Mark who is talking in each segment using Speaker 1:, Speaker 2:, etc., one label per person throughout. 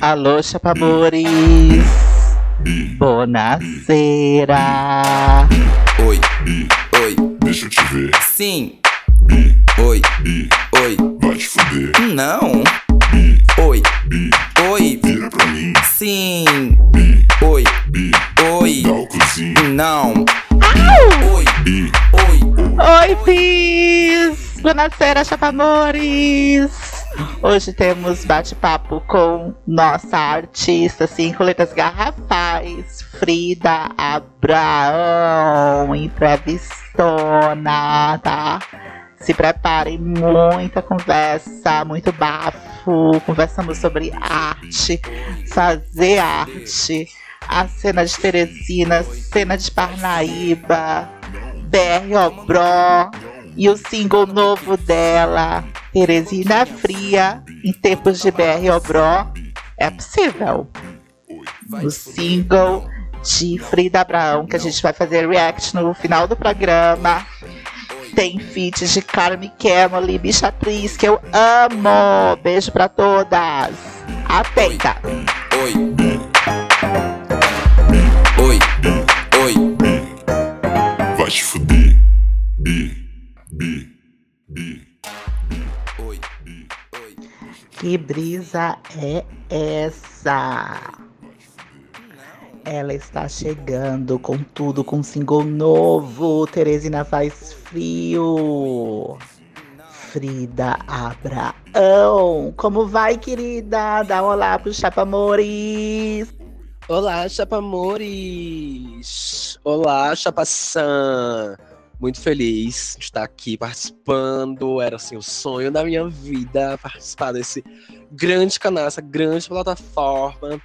Speaker 1: Alô, chapamores. Bonacera.
Speaker 2: Oi, oi,
Speaker 3: Deixa eu te ver.
Speaker 2: sim. Oi, oi,
Speaker 3: Vai te fuder.
Speaker 2: não. Oi, oi,
Speaker 3: Vira pra mim.
Speaker 2: sim. Oi, oi,
Speaker 3: Dá o cozinho.
Speaker 2: não. Oi, oi,
Speaker 1: Oi, Pis! Bonacera, chapamores! Hoje temos bate-papo com nossa artista, assim, com letras garrafais, Frida Abraão, imprevistona, tá? Se preparem, muita conversa, muito bafo. Conversamos sobre arte, fazer arte, a cena de Teresina, cena de Parnaíba, BR Obró e o single novo dela, Teresina Fria, em tempos de BR Obró. É possível. O single de Frida Abraão, que a gente vai fazer react no final do programa. Tem feats de Carmen Camely, Bicha Atriz, que eu amo. Beijo pra todas. Atenta.
Speaker 2: oi. Oi, oi,
Speaker 3: Vai te fuder.
Speaker 1: Que brisa é essa? Ela está chegando com tudo, com single novo. Teresina faz frio. Frida Abraão. Como vai, querida? Dá um olá pro Chapa Amores.
Speaker 4: Olá, chapamores! Olá, chapaçã! Muito feliz de estar aqui participando. Era assim o sonho da minha vida participar desse grande canal, essa grande plataforma.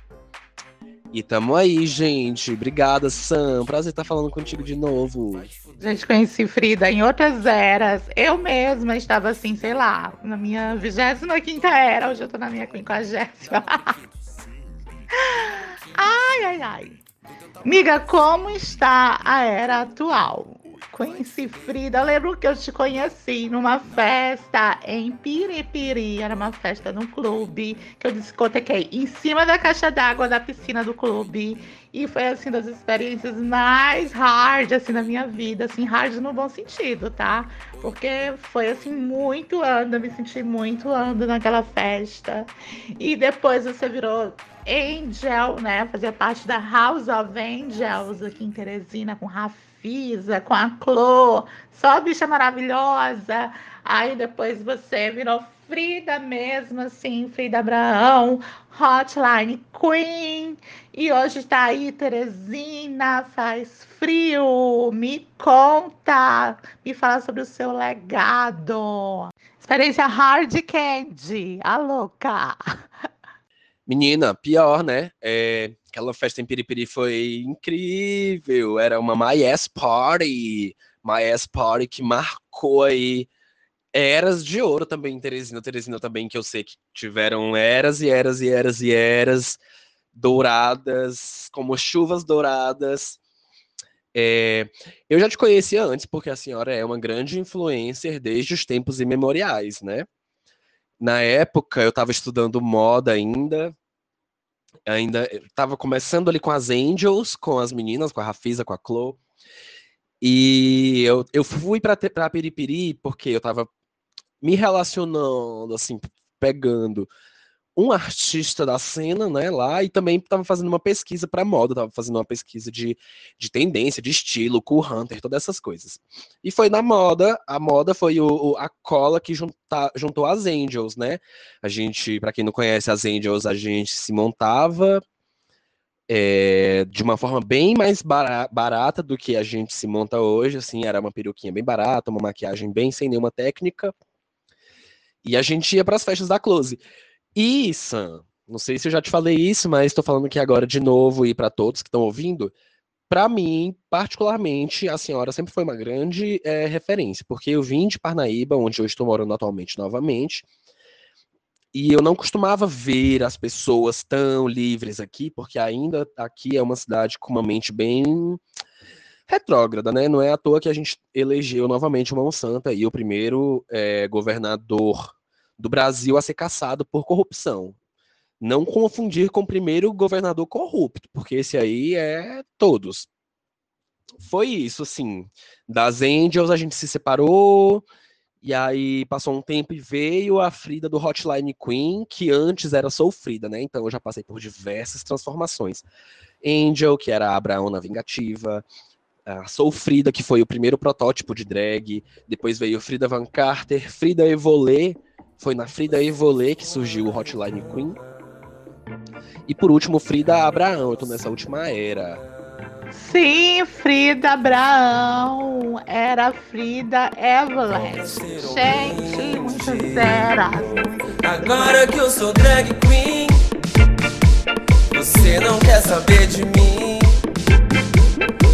Speaker 4: E tamo aí, gente. Obrigada, Sam. Prazer estar falando contigo de novo.
Speaker 1: Gente, conheci Frida em outras eras. Eu mesma estava assim, sei lá, na minha 25 era. Hoje eu tô na minha 50. ai, ai, ai. Miga, como está a era atual? Conheci Frida, eu lembro que eu te conheci numa festa em Piripiri, era uma festa num clube, que eu discotequei em cima da caixa d'água da piscina do clube, e foi assim das experiências mais hard assim na minha vida, assim, hard no bom sentido, tá? Porque foi assim muito anda, me senti muito anda naquela festa. E depois você virou Angel, né? Fazia parte da House of Angels aqui em Teresina com Rafisa, com a Clô, só bicha maravilhosa. Aí depois você virou Frida mesmo, assim, Frida Abraão, Hotline Queen. E hoje tá aí, Teresina, faz frio. Me conta, me fala sobre o seu legado. Experiência Hard Candy, a louca.
Speaker 4: Menina, pior, né? É, aquela festa em Piripiri foi incrível. Era uma My Ass Party. My Ass Party que marcou aí eras de ouro também em Teresina. Teresina também, que eu sei que tiveram eras e eras e eras e eras douradas, como chuvas douradas. É, eu já te conhecia antes, porque a senhora é uma grande influencer desde os tempos imemoriais, né? Na época, eu estava estudando moda ainda, ainda estava começando ali com as Angels, com as meninas, com a Rafisa, com a Chloe. E eu, eu fui para Piripiri porque eu estava me relacionando, assim, pegando um artista da cena, né, lá, e também estava fazendo uma pesquisa para moda, estava fazendo uma pesquisa de, de tendência, de estilo, cool hunter, todas essas coisas. E foi na moda, a moda foi o, o- a cola que junta, juntou as Angels, né? A gente, para quem não conhece as Angels, a gente se montava é, de uma forma bem mais bara- barata do que a gente se monta hoje, assim, era uma peruquinha bem barata, uma maquiagem bem sem nenhuma técnica. E a gente ia para as festas da Close. E, Sam, não sei se eu já te falei isso, mas estou falando aqui agora de novo e para todos que estão ouvindo. Para mim, particularmente, a senhora sempre foi uma grande eh, referência, porque eu vim de Parnaíba, onde eu estou morando atualmente novamente, e eu não costumava ver as pessoas tão livres aqui, porque ainda aqui é uma cidade com uma mente bem retrógrada, né? Não é à toa que a gente elegeu novamente o Mão Santa e o primeiro eh, governador do Brasil a ser caçado por corrupção. Não confundir com o primeiro governador corrupto, porque esse aí é todos. Foi isso, assim. Das Angels a gente se separou, e aí passou um tempo e veio a Frida do Hotline Queen, que antes era Soul Frida, né? Então eu já passei por diversas transformações. Angel, que era a Abraão na Vingativa, a Soul Frida, que foi o primeiro protótipo de drag, depois veio Frida Van Carter, Frida Evolê, foi na Frida Evolê que surgiu o Hotline Queen. E por último, Frida Abraão, eu tô nessa última era.
Speaker 1: Sim, Frida Abraão. Era Frida Everest. Gente, muitas eras.
Speaker 2: Agora que eu sou drag queen, você não quer saber de mim.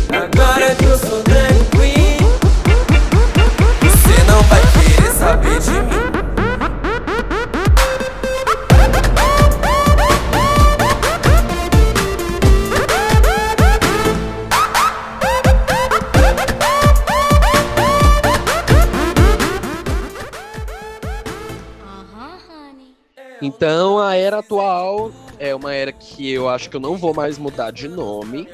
Speaker 2: Agora que eu sou drag queen, você não vai querer saber de mim.
Speaker 4: Então, a era atual é uma era que eu acho que eu não vou mais mudar de nome,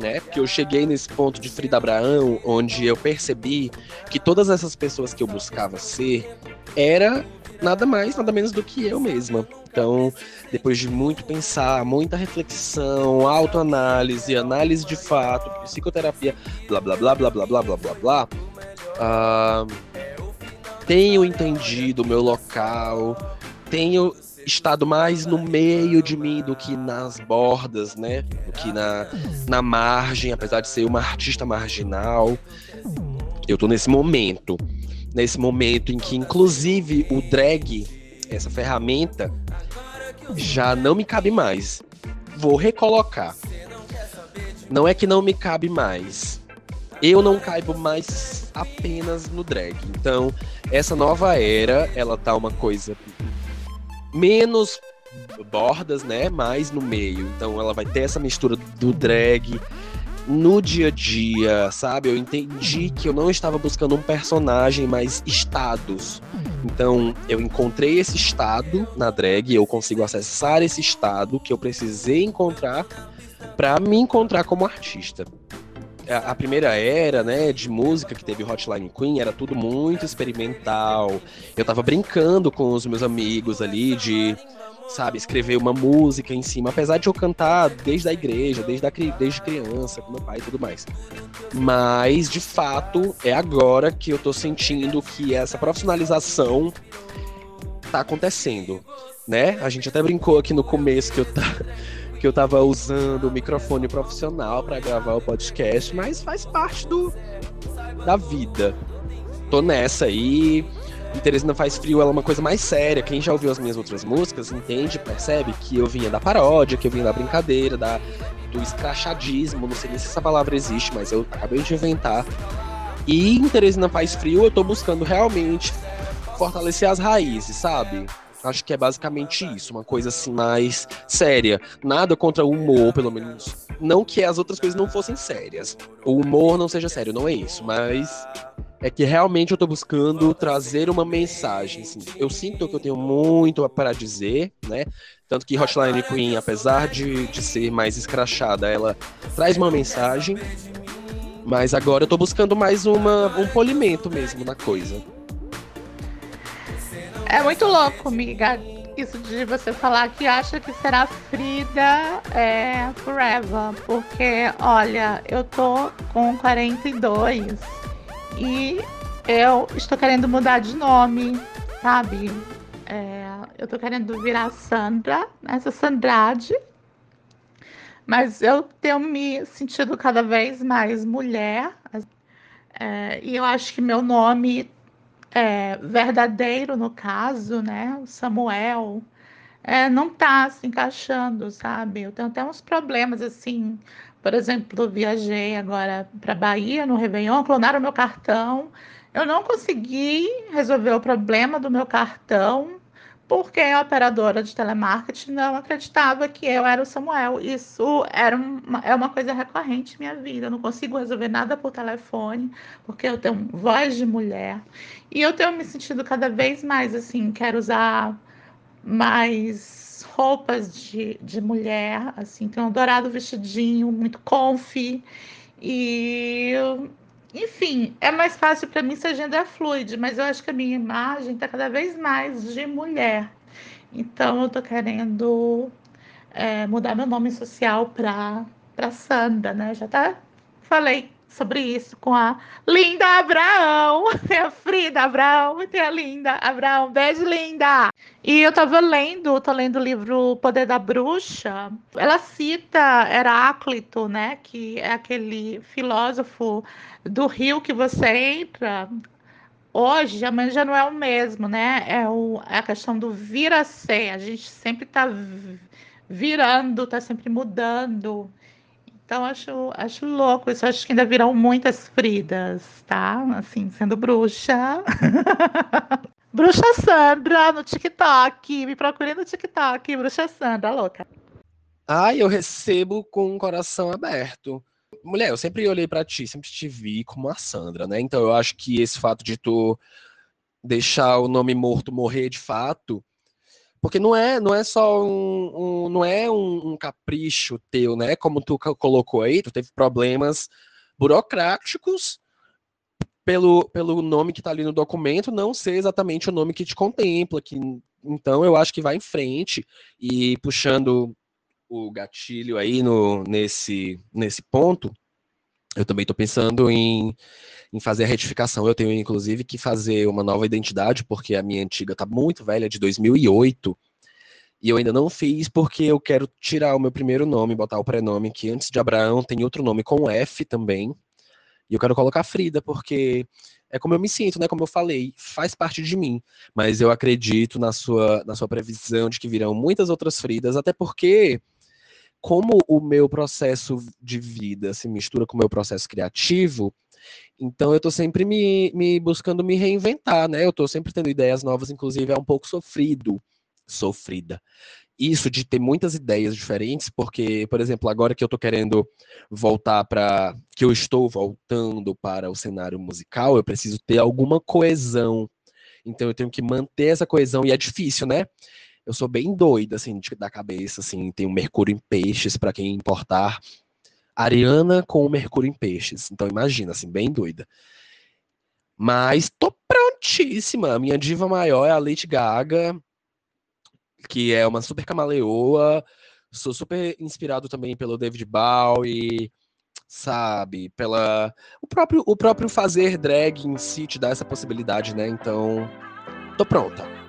Speaker 4: né? Porque eu cheguei nesse ponto de Frida Abraão, onde eu percebi que todas essas pessoas que eu buscava ser era nada mais, nada menos do que eu mesma. Então, depois de muito pensar, muita reflexão, autoanálise, análise de fato, psicoterapia, blá blá blá blá blá blá blá blá blá, ah, tenho entendido o meu local, tenho estado mais no meio de mim do que nas bordas, né? Do que na, na margem, apesar de ser uma artista marginal. Eu tô nesse momento. Nesse momento em que, inclusive, o drag, essa ferramenta, já não me cabe mais. Vou recolocar. Não é que não me cabe mais. Eu não caibo mais apenas no drag. Então, essa nova era, ela tá uma coisa menos bordas, né? Mais no meio. Então ela vai ter essa mistura do drag no dia a dia, sabe? Eu entendi que eu não estava buscando um personagem, mas estados. Então eu encontrei esse estado na drag, eu consigo acessar esse estado que eu precisei encontrar para me encontrar como artista a primeira era, né, de música que teve Hotline Queen era tudo muito experimental. Eu tava brincando com os meus amigos ali de, sabe, escrever uma música em cima, apesar de eu cantar desde a igreja, desde, a, desde criança, com meu pai e tudo mais. Mas, de fato, é agora que eu tô sentindo que essa profissionalização tá acontecendo, né? A gente até brincou aqui no começo que eu tá que eu tava usando o microfone profissional para gravar o podcast, mas faz parte do da vida. Tô nessa aí. E Teresina Faz Frio ela é uma coisa mais séria. Quem já ouviu as minhas outras músicas entende, percebe que eu vinha da paródia, que eu vinha da brincadeira, da, do escrachadismo. Não sei nem se essa palavra existe, mas eu acabei de inventar. E em Teresina Faz Frio eu tô buscando realmente fortalecer as raízes, sabe? Acho que é basicamente isso, uma coisa assim mais séria. Nada contra o humor, pelo menos. Não que as outras coisas não fossem sérias. O humor não seja sério, não é isso, mas é que realmente eu tô buscando trazer uma mensagem. Assim. Eu sinto que eu tenho muito para dizer, né? Tanto que Hotline Queen, apesar de, de ser mais escrachada, ela traz uma mensagem. Mas agora eu tô buscando mais uma, um polimento mesmo na coisa.
Speaker 1: É muito louco, amiga. Isso de você falar que acha que será Frida é, forever. Porque, olha, eu tô com 42 e eu estou querendo mudar de nome, sabe? É, eu tô querendo virar Sandra, essa Sandrade. Mas eu tenho me sentido cada vez mais mulher. É, e eu acho que meu nome é, verdadeiro, no caso, né? O Samuel, é, não está se encaixando, sabe? Eu tenho até uns problemas assim. Por exemplo, viajei agora para Bahia no Réveillon, clonaram meu cartão. Eu não consegui resolver o problema do meu cartão porque a operadora de telemarketing não acreditava que eu era o Samuel. Isso era uma, é uma coisa recorrente na minha vida. Eu não consigo resolver nada por telefone, porque eu tenho voz de mulher. E eu tenho me sentido cada vez mais assim, quero usar mais as roupas de, de mulher, assim, um dourado vestidinho, muito comfy. E, enfim, é mais fácil para mim se a gender fluide, mas eu acho que a minha imagem está cada vez mais de mulher. Então, eu tô querendo é, mudar meu nome social para Sandra, né? Já tá falei sobre isso com a Linda Abraão. Tem a Frida Abraão tem a Linda Abraão. Beijo, Linda! E eu tava lendo, tô lendo o livro Poder da Bruxa. Ela cita Heráclito, né? Que é aquele filósofo do rio que você entra. Hoje, amanhã já não é o mesmo, né? É, o, é a questão do vir a ser. A gente sempre tá virando, tá sempre mudando. Então, acho, acho louco isso. Acho que ainda virão muitas Fridas, tá? Assim, sendo bruxa. bruxa Sandra no TikTok. Me procure no TikTok. Bruxa Sandra, louca.
Speaker 4: Ai, eu recebo com o coração aberto. Mulher, eu sempre olhei para ti, sempre te vi como a Sandra, né? Então eu acho que esse fato de tu deixar o nome morto morrer de fato porque não é, não é só um, um não é um, um, capricho teu, né? Como tu colocou aí, tu teve problemas burocráticos pelo, pelo nome que está ali no documento não ser exatamente o nome que te contempla. Que, então eu acho que vai em frente e puxando o gatilho aí no, nesse, nesse ponto, eu também estou pensando em, em fazer a retificação. Eu tenho, inclusive, que fazer uma nova identidade, porque a minha antiga está muito velha, de 2008. E eu ainda não fiz porque eu quero tirar o meu primeiro nome, botar o prenome, que antes de Abraão tem outro nome com F também. E eu quero colocar Frida, porque é como eu me sinto, né? Como eu falei, faz parte de mim. Mas eu acredito na sua, na sua previsão de que virão muitas outras Fridas, até porque como o meu processo de vida se mistura com o meu processo criativo, então eu estou sempre me, me, buscando me reinventar, né? Eu estou sempre tendo ideias novas, inclusive é um pouco sofrido, sofrida. Isso de ter muitas ideias diferentes, porque, por exemplo, agora que eu estou querendo voltar para. que eu estou voltando para o cenário musical, eu preciso ter alguma coesão. Então eu tenho que manter essa coesão, e é difícil, né? Eu sou bem doida, assim, de, da cabeça, assim, tem o Mercúrio em Peixes, para quem importar. Ariana com o Mercúrio em Peixes. Então imagina, assim, bem doida. Mas tô prontíssima. Minha diva maior é a Lady Gaga, que é uma super camaleoa. Sou super inspirado também pelo David Bowie, sabe? Pela o próprio o próprio fazer drag em si te dá essa possibilidade, né? Então, tô pronta.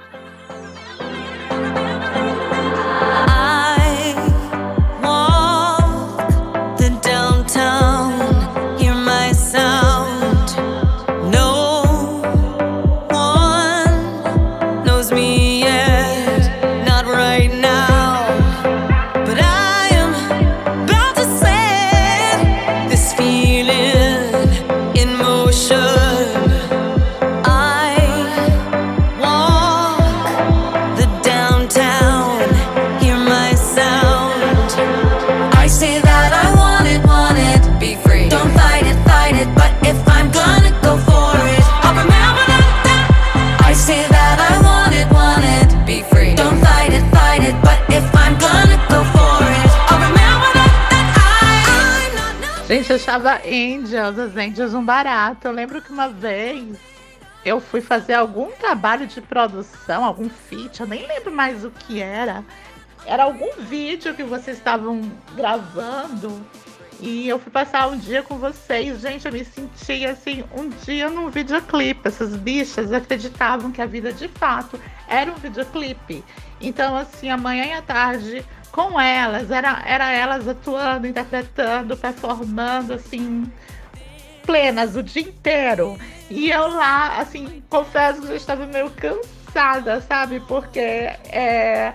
Speaker 1: Gente, eu achava Angels, as Angels um barato. Eu lembro que uma vez eu fui fazer algum trabalho de produção, algum feat, eu nem lembro mais o que era. Era algum vídeo que vocês estavam gravando e eu fui passar um dia com vocês. Gente, eu me senti assim, um dia num videoclipe. Essas bichas acreditavam que a vida de fato era um videoclipe. Então, assim, amanhã e à tarde com elas, era, era elas atuando, interpretando, performando, assim, plenas o dia inteiro. E eu lá, assim, confesso que eu estava meio cansada, sabe? Porque é,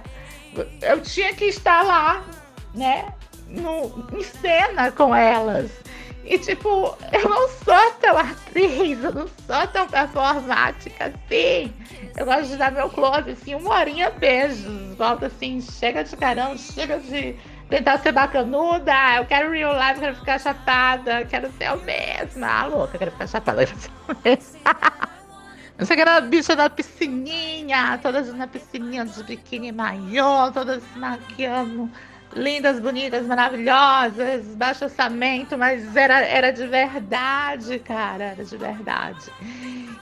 Speaker 1: eu tinha que estar lá, né? No, em cena com elas. E, tipo, eu não sou tão atriz, eu não sou tão performática assim. Eu gosto de dar meu close, assim, uma horinha beijos. Volta assim, chega de carão, chega de tentar ser bacanuda. Eu quero real life, quero ficar chapada, quero ser eu mesma. Ah, louca, quero ficar chapada, quero ser eu mesma. Eu sei que era a bicha da piscininha, todas na piscininha de biquíni maior, todas se maquiando, lindas, bonitas, maravilhosas, baixo orçamento, mas era, era de verdade, cara, era de verdade.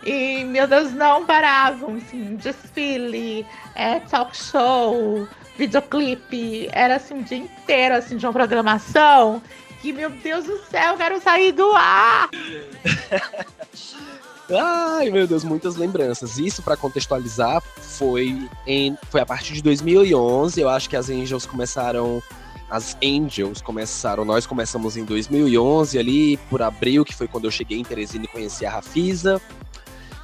Speaker 1: E, meu Deus, não paravam, assim, desfile, é, talk show, videoclipe, era assim o dia inteiro, assim, de uma programação que, meu Deus do céu, eu quero sair do ar!
Speaker 4: Ai, meu Deus, muitas lembranças. Isso, para contextualizar, foi, em, foi a partir de 2011. Eu acho que as Angels começaram. As Angels começaram. Nós começamos em 2011, ali por abril, que foi quando eu cheguei em Teresina e conheci a Rafisa.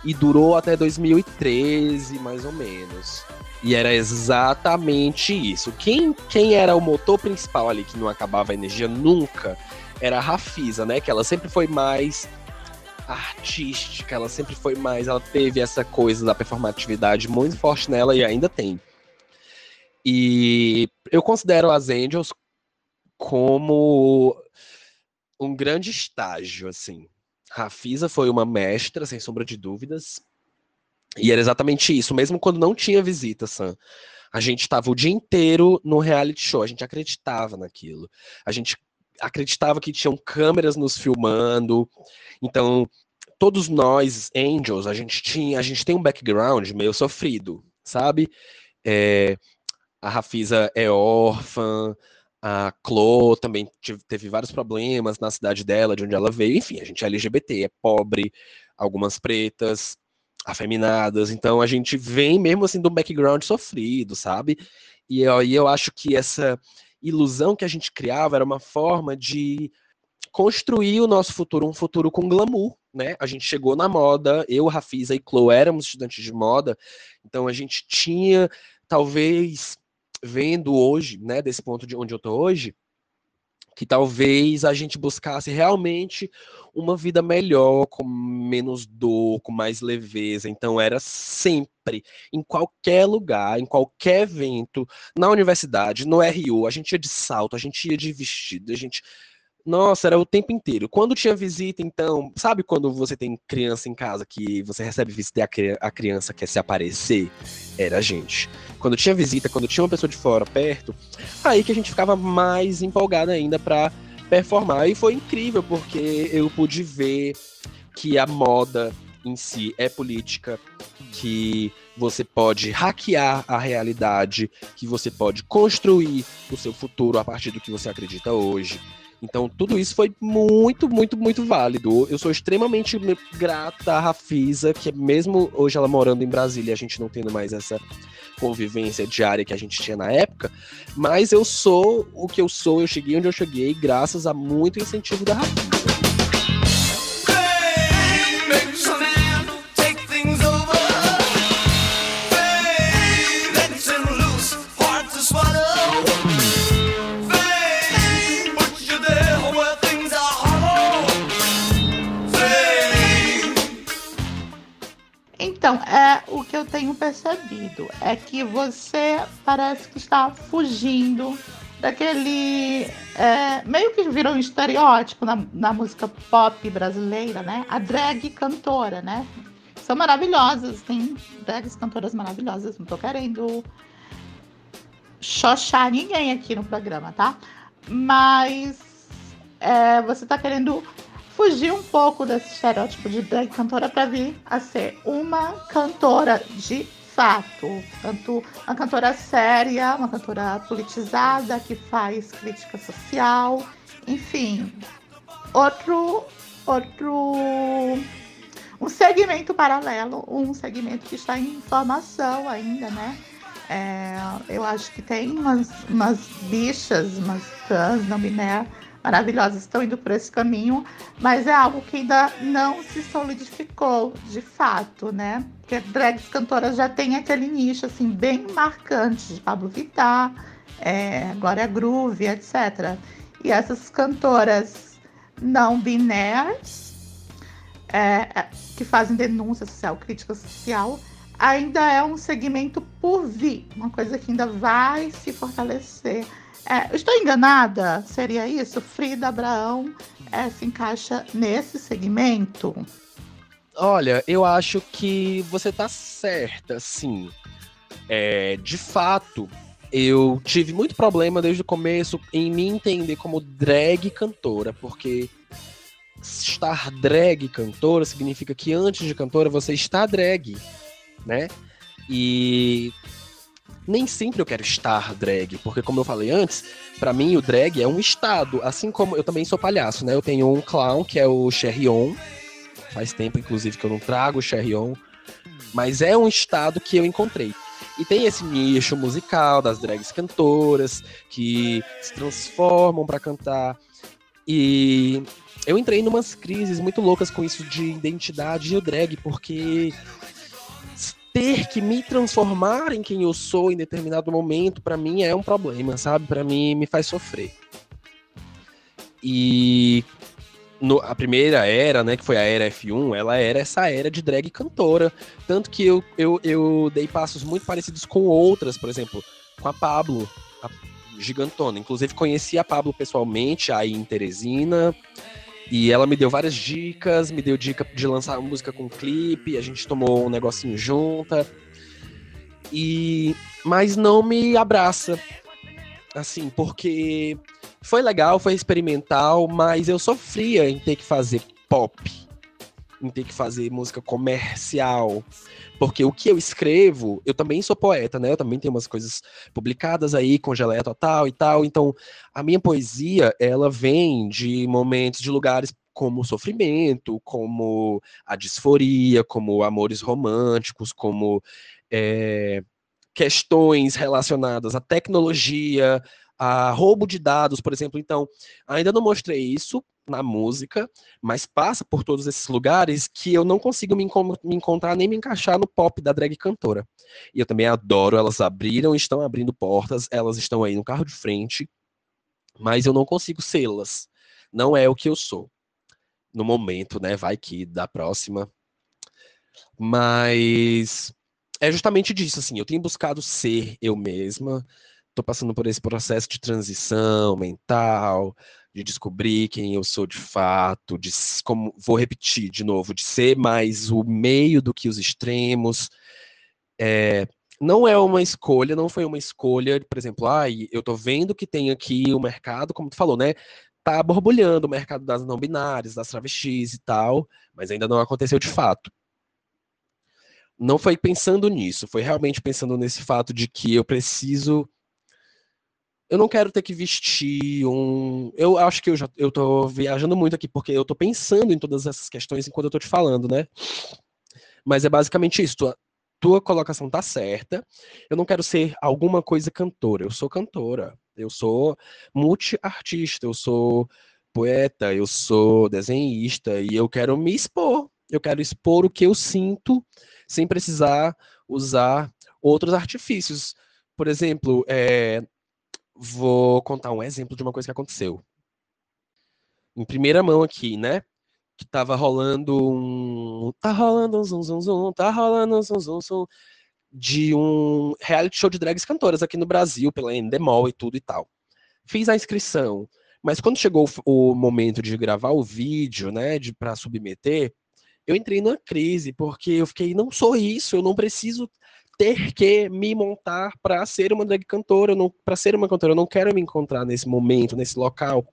Speaker 4: E durou até 2013, mais ou menos. E era exatamente isso. Quem, quem era o motor principal ali que não acabava a energia nunca era a Rafisa, né? Que ela sempre foi mais artística, ela sempre foi mais, ela teve essa coisa da performatividade muito forte nela e ainda tem. E eu considero as Angels como um grande estágio, assim. Rafisa foi uma mestra, sem sombra de dúvidas. E era exatamente isso, mesmo quando não tinha visita, Sam. A gente estava o dia inteiro no reality show, a gente acreditava naquilo. A gente acreditava que tinham câmeras nos filmando. Então, todos nós, Angels, a gente tinha, a gente tem um background meio sofrido, sabe? É, a Rafisa é órfã, a Chloe também teve vários problemas na cidade dela, de onde ela veio. Enfim, a gente é LGBT, é pobre, algumas pretas, afeminadas. Então a gente vem mesmo assim do background sofrido, sabe? E aí eu acho que essa ilusão que a gente criava era uma forma de construir o nosso futuro, um futuro com glamour, né? A gente chegou na moda, eu, Rafisa e Chloe éramos estudantes de moda, então a gente tinha, talvez, vendo hoje, né, desse ponto de onde eu tô hoje, que talvez a gente buscasse realmente uma vida melhor, com menos dor, com mais leveza. Então era sempre, em qualquer lugar, em qualquer evento, na universidade, no RU, a gente ia de salto, a gente ia de vestido, a gente nossa, era o tempo inteiro. Quando tinha visita, então, sabe quando você tem criança em casa que você recebe visita e a criança quer se aparecer? Era a gente. Quando tinha visita, quando tinha uma pessoa de fora perto, aí que a gente ficava mais empolgado ainda para performar. E foi incrível, porque eu pude ver que a moda em si é política, que você pode hackear a realidade, que você pode construir o seu futuro a partir do que você acredita hoje então, tudo isso foi muito, muito, muito válido. Eu sou extremamente grata à Rafisa, que mesmo hoje ela morando em Brasília, a gente não tendo mais essa convivência diária que a gente tinha na época, mas eu sou o que eu sou, eu cheguei onde eu cheguei graças a muito incentivo da Rafisa.
Speaker 1: Então, é o que eu tenho percebido é que você parece que está fugindo daquele é, meio que virou um estereótipo na, na música pop brasileira, né? A drag cantora, né? São maravilhosas, tem drags cantoras maravilhosas. Não tô querendo xoxar ninguém aqui no programa, tá? Mas é, você tá querendo fugir um pouco desse estereótipo de drag cantora para vir a ser uma cantora de fato. Tanto uma cantora séria, uma cantora politizada, que faz crítica social, enfim. Outro. Outro. Um segmento paralelo, um segmento que está em formação ainda, né? É, eu acho que tem umas, umas bichas, umas trans não binárias maravilhosas estão indo por esse caminho, mas é algo que ainda não se solidificou de fato, né? Porque drags cantoras já tem aquele nicho assim bem marcante de Pablo Vittar, é, Glória Groove, etc. E essas cantoras não binárias é, é, que fazem denúncia social, crítica social, ainda é um segmento por vir, uma coisa que ainda vai se fortalecer é, estou enganada? Seria isso? Frida Abraão é, se encaixa nesse segmento?
Speaker 4: Olha, eu acho que você tá certa, sim. É, de fato, eu tive muito problema desde o começo em me entender como drag cantora, porque estar drag cantora significa que antes de cantora você está drag, né? E nem sempre eu quero estar drag, porque como eu falei antes, pra mim o drag é um estado, assim como eu também sou palhaço, né? Eu tenho um clown que é o Cherrion, faz tempo inclusive que eu não trago o Cherrion, mas é um estado que eu encontrei. E tem esse nicho musical das drags cantoras que se transformam pra cantar. E eu entrei numas crises muito loucas com isso de identidade e o drag, porque ter que me transformar em quem eu sou em determinado momento, pra mim é um problema, sabe? Pra mim me faz sofrer. E no- a primeira era, né, que foi a era F1, ela era essa era de drag cantora. Tanto que eu, eu, eu dei passos muito parecidos com outras, por exemplo, com a Pablo, a gigantona. Inclusive conheci a Pablo pessoalmente, aí em Teresina. E ela me deu várias dicas, me deu dica de lançar música com clipe, a gente tomou um negocinho junta. E mas não me abraça. Assim, porque foi legal, foi experimental, mas eu sofria em ter que fazer pop, em ter que fazer música comercial. Porque o que eu escrevo, eu também sou poeta, né? Eu também tenho umas coisas publicadas aí com geleia total e tal. Então, a minha poesia, ela vem de momentos, de lugares como sofrimento, como a disforia, como amores românticos, como é, questões relacionadas à tecnologia, a roubo de dados, por exemplo. Então, ainda não mostrei isso na música, mas passa por todos esses lugares que eu não consigo me, me encontrar nem me encaixar no pop da drag cantora. E eu também adoro, elas abriram, estão abrindo portas, elas estão aí no carro de frente, mas eu não consigo sê-las. Não é o que eu sou. No momento, né? Vai que da próxima. Mas é justamente disso, assim, eu tenho buscado ser eu mesma, tô passando por esse processo de transição mental, de descobrir quem eu sou de fato, de como vou repetir de novo, de ser mais o meio do que os extremos. É, não é uma escolha, não foi uma escolha, por exemplo, ai, eu tô vendo que tem aqui o mercado, como tu falou, né? Tá borbulhando o mercado das não binárias, das travestis e tal, mas ainda não aconteceu de fato não foi pensando nisso, foi realmente pensando nesse fato de que eu preciso. Eu não quero ter que vestir um. Eu acho que eu já eu tô viajando muito aqui, porque eu tô pensando em todas essas questões enquanto eu tô te falando, né? Mas é basicamente isso. Tua, tua colocação tá certa. Eu não quero ser alguma coisa cantora. Eu sou cantora. Eu sou multi-artista. Eu sou poeta. Eu sou desenhista. E eu quero me expor. Eu quero expor o que eu sinto sem precisar usar outros artifícios. Por exemplo, é, vou contar um exemplo de uma coisa que aconteceu. Em primeira mão aqui, né? Que tava rolando um. Tá rolando um zum zum zum, tá rolando um zum zum zum. De um reality show de drags cantoras aqui no Brasil, pela Endemol e tudo e tal. Fiz a inscrição, mas quando chegou o momento de gravar o vídeo, né, de para submeter, eu entrei numa crise, porque eu fiquei, não sou isso, eu não preciso ter que me montar para ser uma drag cantora, para ser uma cantora, eu não quero me encontrar nesse momento, nesse local,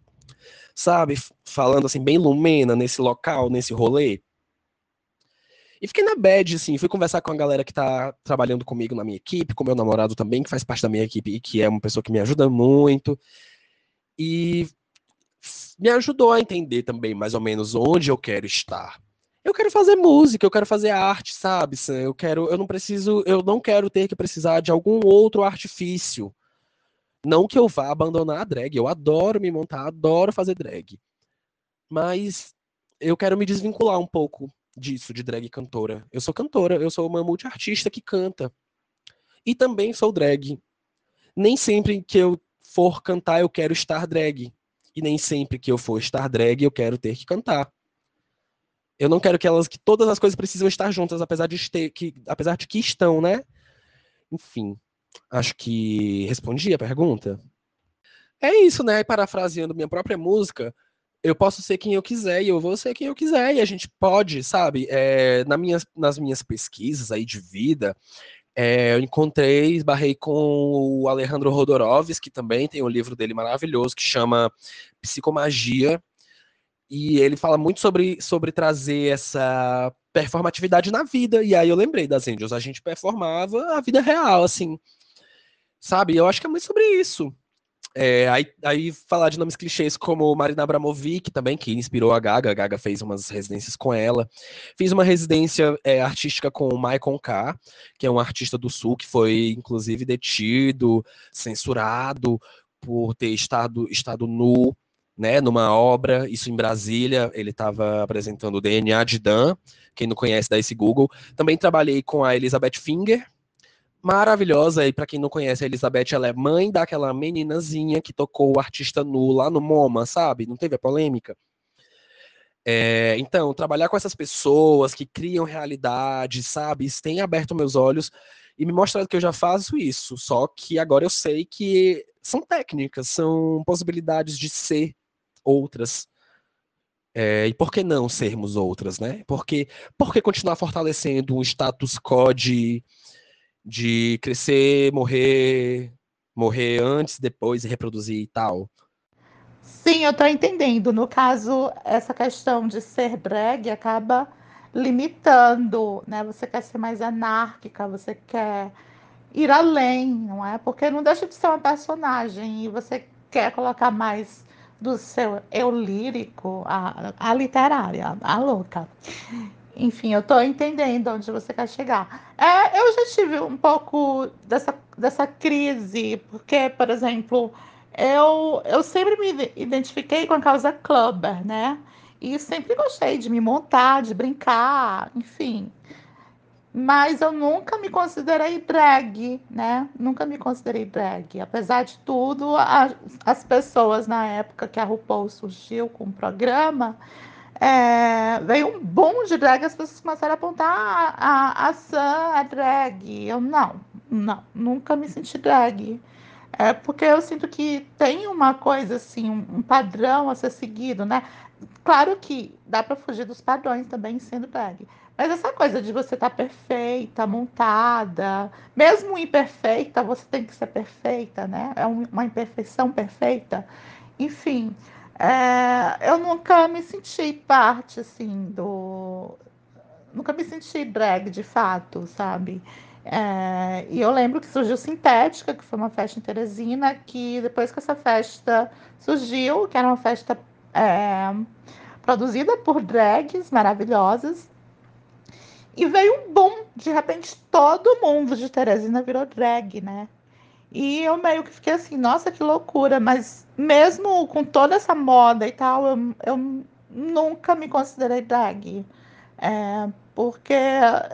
Speaker 4: sabe? Falando assim, bem lumena, nesse local, nesse rolê. E fiquei na bad, assim, fui conversar com a galera que tá trabalhando comigo na minha equipe, com meu namorado também, que faz parte da minha equipe e que é uma pessoa que me ajuda muito. E me ajudou a entender também mais ou menos onde eu quero estar eu quero fazer música, eu quero fazer arte, sabe? Eu quero, eu não preciso, eu não quero ter que precisar de algum outro artifício. Não que eu vá abandonar a drag, eu adoro me montar, adoro fazer drag. Mas eu quero me desvincular um pouco disso de drag cantora. Eu sou cantora, eu sou uma multiartista que canta. E também sou drag. Nem sempre que eu for cantar eu quero estar drag. E nem sempre que eu for estar drag eu quero ter que cantar. Eu não quero que elas, que todas as coisas precisam estar juntas, apesar de, este, que, apesar de que estão, né? Enfim, acho que respondi a pergunta. É isso, né? Parafraseando minha própria música, eu posso ser quem eu quiser e eu vou ser quem eu quiser e a gente pode, sabe? É, na minhas, nas minhas pesquisas aí de vida, é, eu encontrei, esbarrei com o Alejandro Rodorovs, que também tem um livro dele maravilhoso que chama Psicomagia, e ele fala muito sobre, sobre trazer essa performatividade na vida. E aí eu lembrei das Angels, a gente performava a vida real, assim. Sabe? Eu acho que é muito sobre isso. É, aí, aí falar de nomes clichês como Marina Abramovic também, que inspirou a Gaga. A Gaga fez umas residências com ela. Fiz uma residência é, artística com o Michael K., que é um artista do Sul, que foi, inclusive, detido, censurado por ter estado, estado nu né, numa obra, isso em Brasília, ele estava apresentando o DNA de Dan, quem não conhece, dá esse Google. Também trabalhei com a Elizabeth Finger, maravilhosa, e para quem não conhece, a Elizabeth, ela é mãe daquela meninazinha que tocou o artista nu lá no MoMA, sabe? Não teve a polêmica? É, então, trabalhar com essas pessoas que criam realidade, sabe? Isso tem aberto meus olhos e me mostrado que eu já faço isso, só que agora eu sei que são técnicas, são possibilidades de ser outras. É, e por que não sermos outras, né? Porque, por que continuar fortalecendo um status quo de, de crescer, morrer, morrer antes, depois e reproduzir e tal?
Speaker 1: Sim, eu tô entendendo. No caso, essa questão de ser drag acaba limitando, né? Você quer ser mais anárquica, você quer ir além, não é? Porque não deixa de ser uma personagem e você quer colocar mais do seu eu lírico, a, a literária, a louca. Enfim, eu estou entendendo onde você quer chegar. É, eu já tive um pouco dessa, dessa crise, porque, por exemplo, eu, eu sempre me identifiquei com a causa clubber, né? E sempre gostei de me montar, de brincar, enfim. Mas eu nunca me considerei drag, né? Nunca me considerei drag. Apesar de tudo, a, as pessoas na época que a RuPaul surgiu com o programa, é, veio um boom de drag, as pessoas começaram a apontar a, a, a Sam é drag. Eu não, não, nunca me senti drag. É porque eu sinto que tem uma coisa assim, um, um padrão a ser seguido, né? Claro que dá para fugir dos padrões também sendo drag. Mas essa coisa de você estar tá perfeita, montada, mesmo imperfeita, você tem que ser perfeita, né? É uma imperfeição perfeita. Enfim, é, eu nunca me senti parte, assim, do. Nunca me senti drag de fato, sabe? É, e eu lembro que surgiu Sintética, que foi uma festa em Teresina, que depois que essa festa surgiu, que era uma festa é, produzida por drags maravilhosas, e veio um boom, de repente todo mundo de Teresina virou drag, né? E eu meio que fiquei assim, nossa, que loucura, mas mesmo com toda essa moda e tal, eu, eu nunca me considerei drag. É, porque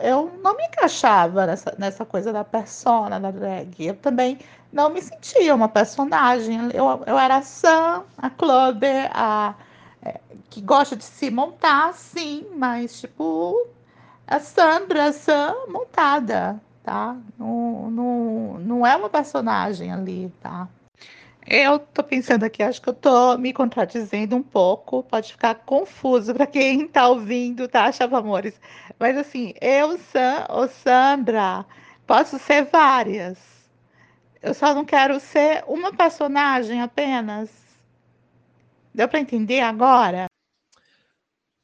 Speaker 1: eu não me encaixava nessa, nessa coisa da persona da drag. Eu também não me sentia uma personagem. Eu, eu era a Sam, a Clubber, a, é, que gosta de se montar, sim, mas tipo, a Sandra, Sam montada, tá? Não, não, não é uma personagem ali, tá? Eu tô pensando aqui, acho que eu tô me contradizendo um pouco, pode ficar confuso para quem tá ouvindo, tá, Chava Amores? Mas assim, eu, Sam, ou Sandra, posso ser várias. Eu só não quero ser uma personagem apenas. Deu para entender agora?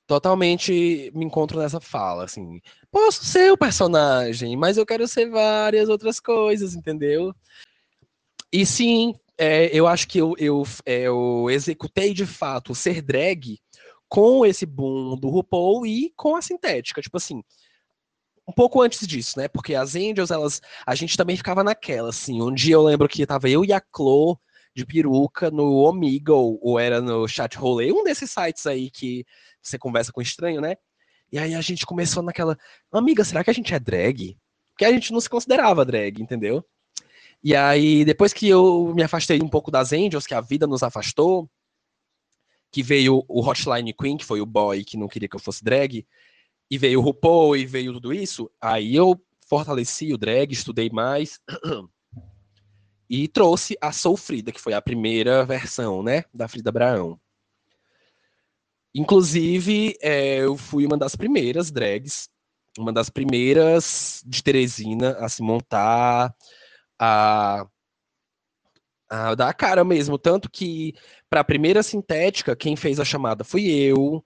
Speaker 4: Totalmente me encontro nessa fala, assim. Posso ser o personagem, mas eu quero ser várias outras coisas, entendeu? E sim, é, eu acho que eu, eu, é, eu executei de fato ser drag com esse boom do RuPaul e com a sintética. Tipo assim, um pouco antes disso, né? Porque as Angels, elas. A gente também ficava naquela, assim. Um dia eu lembro que tava eu e a Chloe de peruca no Omegle, ou era no Chat Rolê, um desses sites aí que você conversa com estranho, né? E aí a gente começou naquela, amiga, será que a gente é drag? Porque a gente não se considerava drag, entendeu? E aí, depois que eu me afastei um pouco das Angels, que a vida nos afastou, que veio o Hotline Queen, que foi o boy que não queria que eu fosse drag, e veio o RuPaul e veio tudo isso, aí eu fortaleci o drag, estudei mais e trouxe a Soul Frida, que foi a primeira versão, né, da Frida Abraão. Inclusive, é, eu fui uma das primeiras drags, uma das primeiras de Teresina a se montar, a, a dar a cara mesmo. Tanto que, para a primeira sintética, quem fez a chamada fui eu.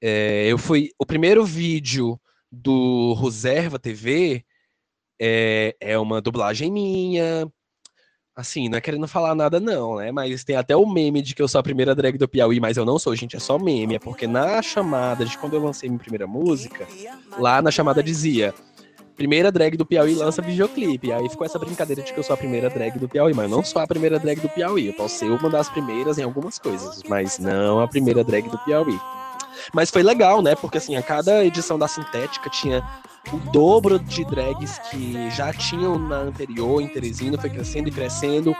Speaker 4: É, eu fui. O primeiro vídeo do Reserva TV é, é uma dublagem minha. Assim, não é querendo falar nada, não, né? Mas tem até o meme de que eu sou a primeira drag do Piauí, mas eu não sou, gente, é só meme. É porque na chamada de quando eu lancei minha primeira música, lá na chamada dizia. Primeira drag do Piauí lança videoclipe. Aí ficou essa brincadeira de que eu sou a primeira drag do Piauí, mas eu não sou a primeira drag do Piauí. Eu posso ser uma das primeiras em algumas coisas, mas não a primeira drag do Piauí. Mas foi legal, né? Porque assim, a cada edição da Sintética tinha o dobro de drags que já tinham na anterior, em Teresina, foi crescendo e crescendo.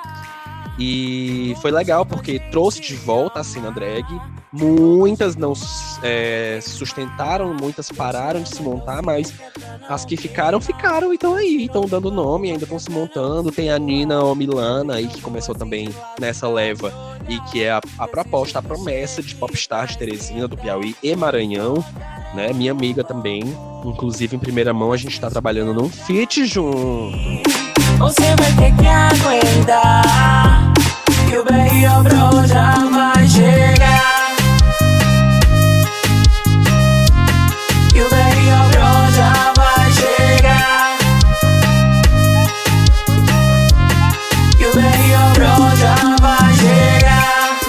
Speaker 4: E foi legal porque trouxe de volta a cena drag. Muitas não é, sustentaram, muitas pararam de se montar, mas as que ficaram, ficaram e estão aí, estão dando nome, ainda estão se montando. Tem a Nina Milana aí, que começou também nessa leva, e que é a, a proposta, a promessa de popstar de Teresina, do Piauí e Maranhão, né? Minha amiga também. Inclusive, em primeira mão, a gente está trabalhando num feat junto.
Speaker 5: Você vai ter que aguentar Que o Berrio Bro já vai chegar. Que o Berrio Bro já vai chegar. Que o Berrio Bro já vai chegar.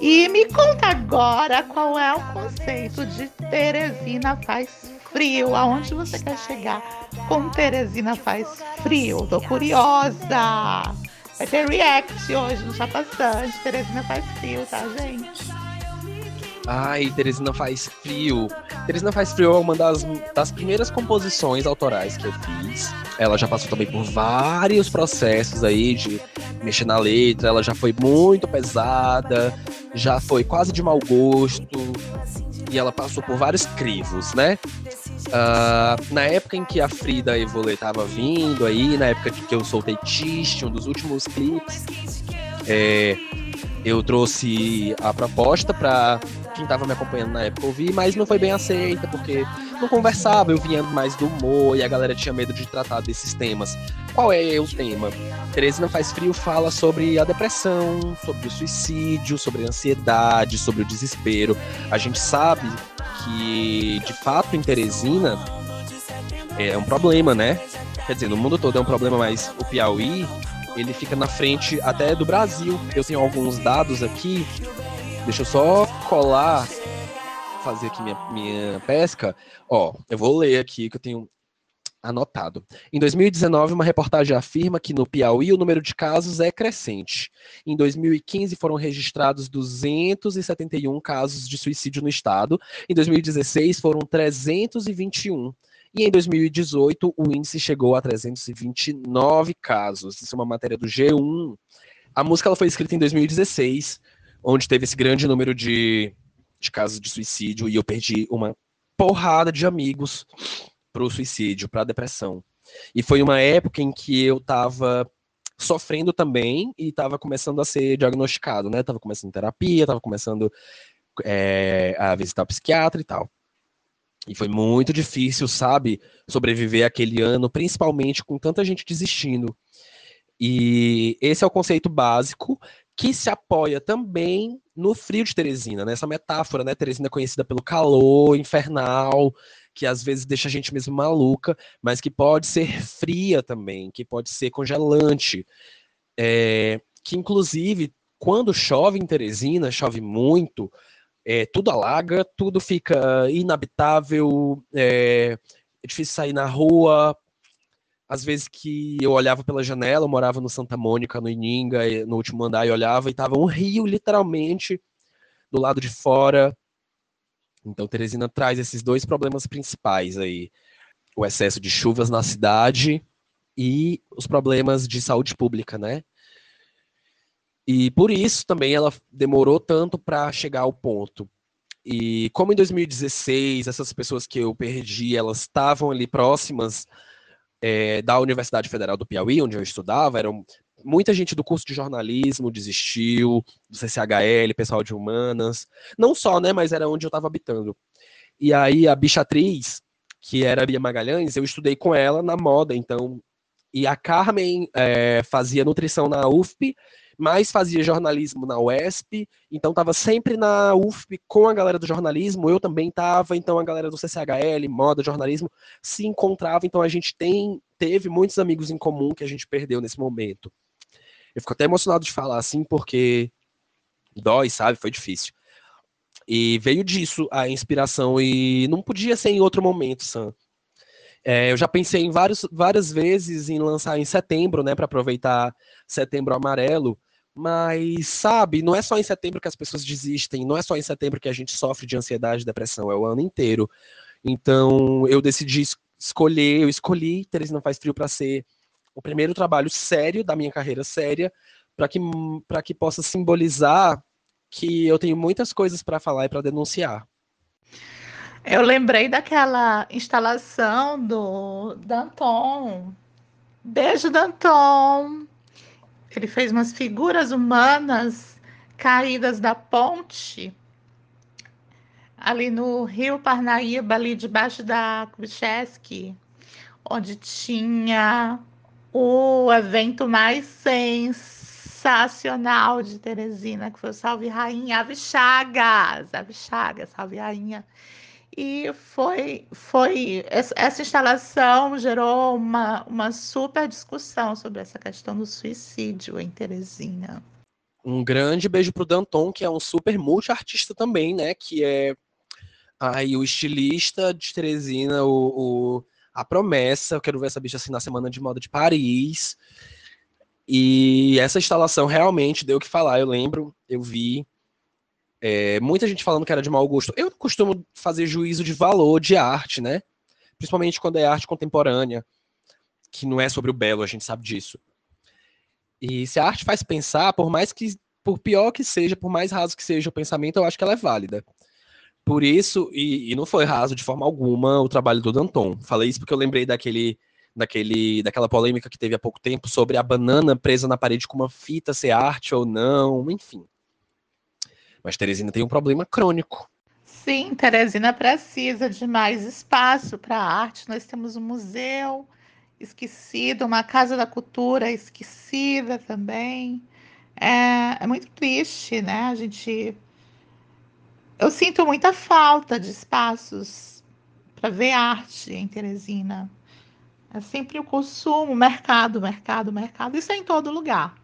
Speaker 1: E me conta agora qual é o conceito de Teresina faz frio. Aonde você quer chegar com Teresina faz frio? Tô curiosa. Vai ter react hoje no Chapa Bastante. Teresina faz frio, tá, gente?
Speaker 4: Ai, Teresina faz frio. Teresina faz frio é uma das, das primeiras composições autorais que eu fiz. Ela já passou também por vários processos aí de mexer na letra. Ela já foi muito pesada, já foi quase de mau gosto. E ela passou por vários crivos, né? Ah, na época em que a Frida Evolê tava vindo aí, na época que eu soltei Tist, um dos últimos clipes, é, eu trouxe a proposta para quem estava me acompanhando na época ouvir, mas não foi bem aceita, porque não conversava, eu vinha mais do humor e a galera tinha medo de tratar desses temas. Qual é o tema? Teresina Faz Frio fala sobre a depressão, sobre o suicídio, sobre a ansiedade, sobre o desespero. A gente sabe que, de fato, em Teresina é um problema, né? Quer dizer, no mundo todo é um problema, mas o Piauí, ele fica na frente até do Brasil. Eu tenho alguns dados aqui. Deixa eu só colar, fazer aqui minha, minha pesca. Ó, eu vou ler aqui que eu tenho anotado. Em 2019, uma reportagem afirma que no Piauí o número de casos é crescente. Em 2015 foram registrados 271 casos de suicídio no estado. Em 2016 foram 321. E em 2018 o índice chegou a 329 casos. Isso é uma matéria do G1. A música ela foi escrita em 2016, onde teve esse grande número de, de casos de suicídio e eu perdi uma porrada de amigos pro suicídio, pra depressão. E foi uma época em que eu tava sofrendo também e tava começando a ser diagnosticado, né? Tava começando terapia, tava começando é, a visitar o psiquiatra e tal. E foi muito difícil, sabe, sobreviver aquele ano, principalmente com tanta gente desistindo. E esse é o conceito básico que se apoia também no frio de Teresina, nessa metáfora, né? Teresina é conhecida pelo calor infernal, que às vezes deixa a gente mesmo maluca, mas que pode ser fria também, que pode ser congelante. É, que inclusive, quando chove em Teresina, chove muito, é, tudo alaga, tudo fica inabitável, é, é difícil sair na rua. Às vezes que eu olhava pela janela, eu morava no Santa Mônica, no Ininga, no último andar, e olhava e tava um rio, literalmente, do lado de fora. Então, Teresina traz esses dois problemas principais aí: o excesso de chuvas na cidade e os problemas de saúde pública, né? E por isso também ela demorou tanto para chegar ao ponto. E como em 2016 essas pessoas que eu perdi, elas estavam ali próximas é, da Universidade Federal do Piauí, onde eu estudava, eram muita gente do curso de jornalismo desistiu, do CCHL, pessoal de humanas. Não só, né? Mas era onde eu estava habitando. E aí a bichatriz, que era a Bia Magalhães, eu estudei com ela na moda, então. E a Carmen é, fazia nutrição na UFP, mas fazia jornalismo na UESP, então estava sempre na UFP com a galera do jornalismo, eu também estava, então a galera do CCHL, moda, jornalismo, se encontrava, então a gente tem, teve muitos amigos em comum que a gente perdeu nesse momento. Eu fico até emocionado de falar assim, porque dói, sabe? Foi difícil. E veio disso a inspiração, e não podia ser em outro momento, Sam. É, eu já pensei em vários, várias vezes em lançar em setembro, né, para aproveitar setembro amarelo, mas, sabe, não é só em setembro que as pessoas desistem, não é só em setembro que a gente sofre de ansiedade e depressão, é o ano inteiro. Então, eu decidi escolher, eu escolhi Teresina Faz Frio para ser o primeiro trabalho sério da minha carreira séria, para que, que possa simbolizar que eu tenho muitas coisas para falar e para denunciar.
Speaker 1: Eu lembrei daquela instalação do Danton. Beijo, Danton. Ele fez umas figuras humanas caídas da ponte ali no Rio Parnaíba, ali debaixo da Kubitschek, onde tinha o evento mais sensacional de Teresina, que foi o Salve Rainha, Ave Chagas, Ave Chagas, Salve Rainha. E foi, foi essa instalação gerou uma, uma super discussão sobre essa questão do suicídio em Teresina.
Speaker 4: Um grande beijo pro Danton, que é um super multi-artista também, né? Que é aí o estilista de Teresina, o, o, a promessa. Eu quero ver essa bicha assim na Semana de Moda de Paris. E essa instalação realmente deu o que falar. Eu lembro, eu vi. É, muita gente falando que era de mau gosto. Eu costumo fazer juízo de valor de arte, né? Principalmente quando é arte contemporânea, que não é sobre o belo, a gente sabe disso. E se a arte faz pensar, por mais que, por pior que seja, por mais raso que seja o pensamento, eu acho que ela é válida. Por isso, e, e não foi raso de forma alguma o trabalho do Danton. Falei isso porque eu lembrei daquele, daquele, daquela polêmica que teve há pouco tempo sobre a banana presa na parede com uma fita ser arte ou não, enfim. Mas Teresina tem um problema crônico.
Speaker 1: Sim, Teresina precisa de mais espaço para arte. Nós temos um museu esquecido, uma casa da cultura esquecida também. É, é muito triste, né? A gente. Eu sinto muita falta de espaços para ver arte em Teresina. É sempre o consumo, mercado, mercado, mercado. Isso é em todo lugar.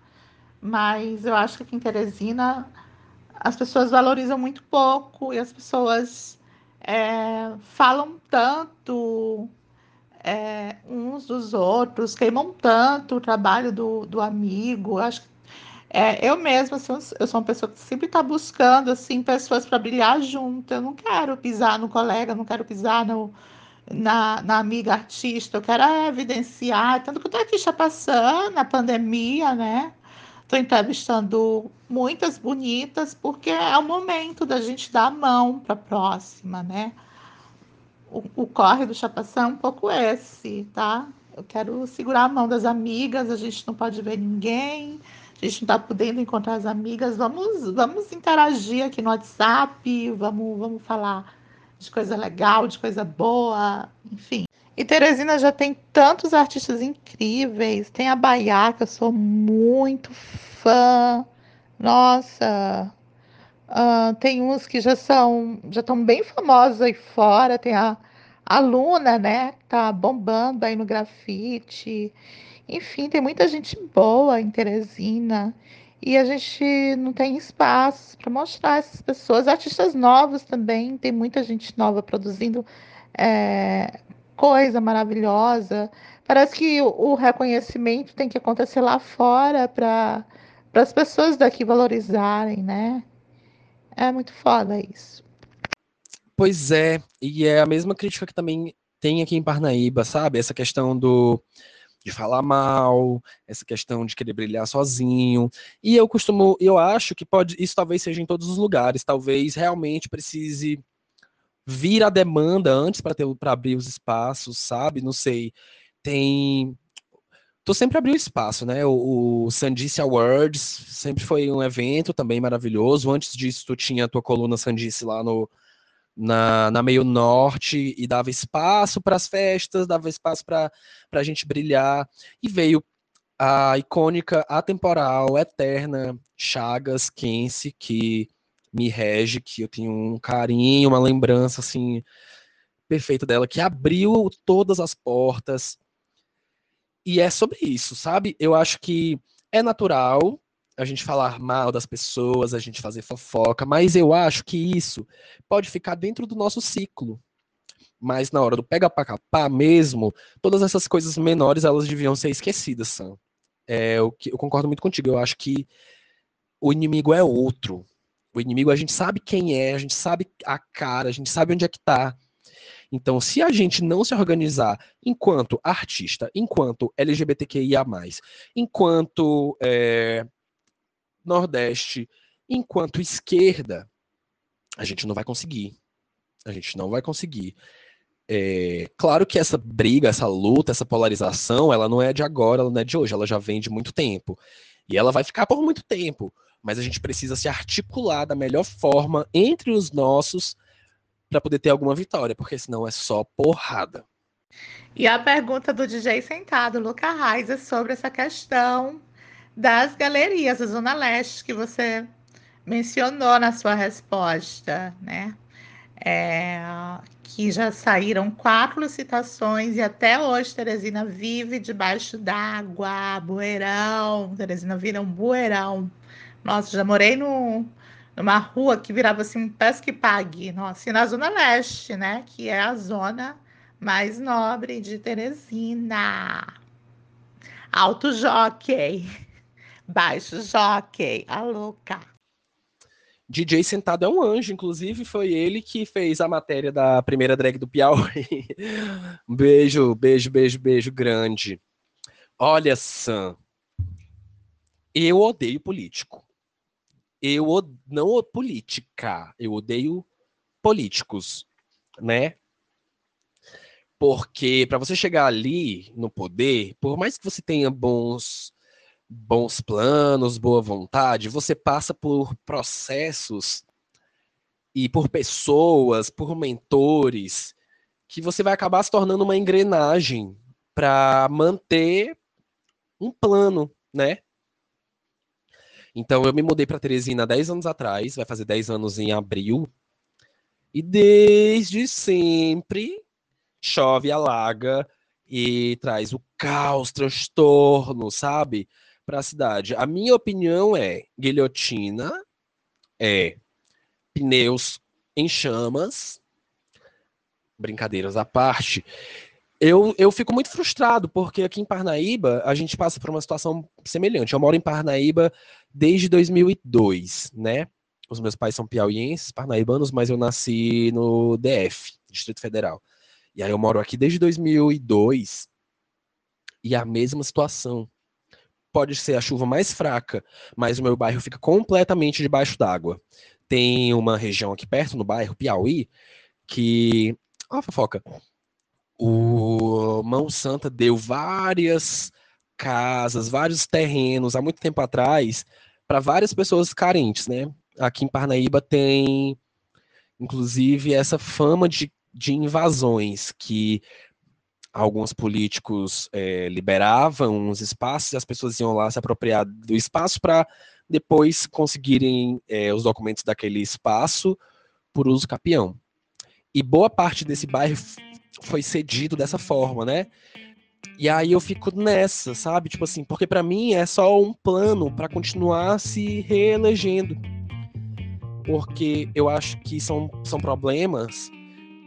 Speaker 1: Mas eu acho que aqui em Teresina as pessoas valorizam muito pouco e as pessoas é, falam tanto é, uns dos outros, queimam tanto o trabalho do, do amigo. Eu acho que é, eu mesma, assim, eu sou uma pessoa que sempre está buscando assim pessoas para brilhar junto. Eu não quero pisar no colega, não quero pisar no, na, na amiga artista. Eu quero evidenciar, tanto que eu estou aqui já passando a pandemia, né? Estou entrevistando muitas bonitas, porque é o momento da gente dar a mão para a próxima, né? O, o, corre do chapação é um pouco esse, tá? Eu quero segurar a mão das amigas, a gente não pode ver ninguém, a gente não está podendo encontrar as amigas. Vamos, vamos interagir aqui no WhatsApp, vamos, vamos falar de coisa legal, de coisa boa, enfim. E Teresina já tem tantos artistas incríveis. Tem a Baiá, que eu sou muito fã. Nossa, uh, tem uns que já são, já estão bem famosos aí fora. Tem a, a Luna, né? Tá bombando aí no grafite. Enfim, tem muita gente boa em Teresina. E a gente não tem espaço para mostrar essas pessoas. Artistas novos também, tem muita gente nova produzindo é, coisa maravilhosa. Parece que o, reconhecimento tem que acontecer lá fora para as pessoas daqui valorizarem, né? É muito foda isso.
Speaker 4: Pois é, e é a mesma crítica que também tem aqui em Parnaíba, sabe? Essa questão do de falar mal, essa questão de querer brilhar sozinho. E eu costumo, eu acho que pode, isso talvez seja em todos os lugares, talvez realmente precise vir a demanda antes para abrir os espaços, sabe? Não sei. Tem tu sempre abriu espaço, né? O, o Sandice Awards sempre foi um evento também maravilhoso. Antes disso, tu tinha a tua coluna Sandice lá no, na, na meio norte e dava espaço para as festas, dava espaço para a gente brilhar. E veio a icônica, atemporal, eterna Chagas Kense, que me rege, que eu tenho um carinho, uma lembrança assim perfeita dela, que abriu todas as portas. E é sobre isso, sabe? Eu acho que é natural a gente falar mal das pessoas, a gente fazer fofoca, mas eu acho que isso pode ficar dentro do nosso ciclo. Mas na hora do pega pra capar mesmo, todas essas coisas menores elas deviam ser esquecidas, Sam. É, eu, eu concordo muito contigo. Eu acho que o inimigo é outro. O inimigo a gente sabe quem é, a gente sabe a cara, a gente sabe onde é que tá. Então, se a gente não se organizar enquanto artista, enquanto LGBTQIA, enquanto é, Nordeste, enquanto esquerda, a gente não vai conseguir. A gente não vai conseguir. É, claro que essa briga, essa luta, essa polarização, ela não é de agora, ela não é de hoje, ela já vem de muito tempo. E ela vai ficar por muito tempo. Mas a gente precisa se articular da melhor forma entre os nossos para poder ter alguma vitória, porque senão é só porrada.
Speaker 1: E a pergunta do DJ sentado, Luca Reis, é sobre essa questão das galerias da Zona Leste que você mencionou na sua resposta, né? É, que já saíram quatro licitações e até hoje Teresina vive debaixo d'água, bueirão, Teresina vira um bueirão. Nossa, já morei no, numa rua que virava assim um pesque pague, nossa, e na Zona Leste, né? Que é a zona mais nobre de Teresina. Alto Jockey. Baixo Jockey, a louca.
Speaker 4: DJ Sentado é um anjo, inclusive foi ele que fez a matéria da primeira drag do Piauí. beijo, beijo, beijo, beijo grande. Olha, Sam, eu odeio político. Eu não política, eu odeio políticos, né? Porque para você chegar ali no poder, por mais que você tenha bons bons planos, boa vontade, você passa por processos e por pessoas, por mentores, que você vai acabar se tornando uma engrenagem para manter um plano, né? Então eu me mudei para Teresina 10 anos atrás, vai fazer 10 anos em abril. E desde sempre chove, alaga e traz o caos, transtorno, sabe? Para a cidade. A minha opinião é guilhotina, é pneus em chamas, brincadeiras à parte. Eu, eu fico muito frustrado, porque aqui em Parnaíba a gente passa por uma situação semelhante. Eu moro em Parnaíba desde 2002, né? Os meus pais são piauienses, parnaibanos, mas eu nasci no DF, Distrito Federal. E aí eu moro aqui desde 2002 e a mesma situação pode ser a chuva mais fraca, mas o meu bairro fica completamente debaixo d'água. Tem uma região aqui perto, no bairro Piauí, que. Ó, a fofoca. O Mão Santa deu várias casas, vários terrenos há muito tempo atrás para várias pessoas carentes, né? Aqui em Parnaíba tem, inclusive, essa fama de, de invasões que alguns políticos é, liberavam uns espaços e as pessoas iam lá se apropriar do espaço para depois conseguirem é, os documentos daquele espaço por uso capião. E boa parte desse bairro foi cedido dessa forma, né? E aí eu fico nessa, sabe? Tipo assim, porque para mim é só um plano para continuar se reelegendo. Porque eu acho que são, são problemas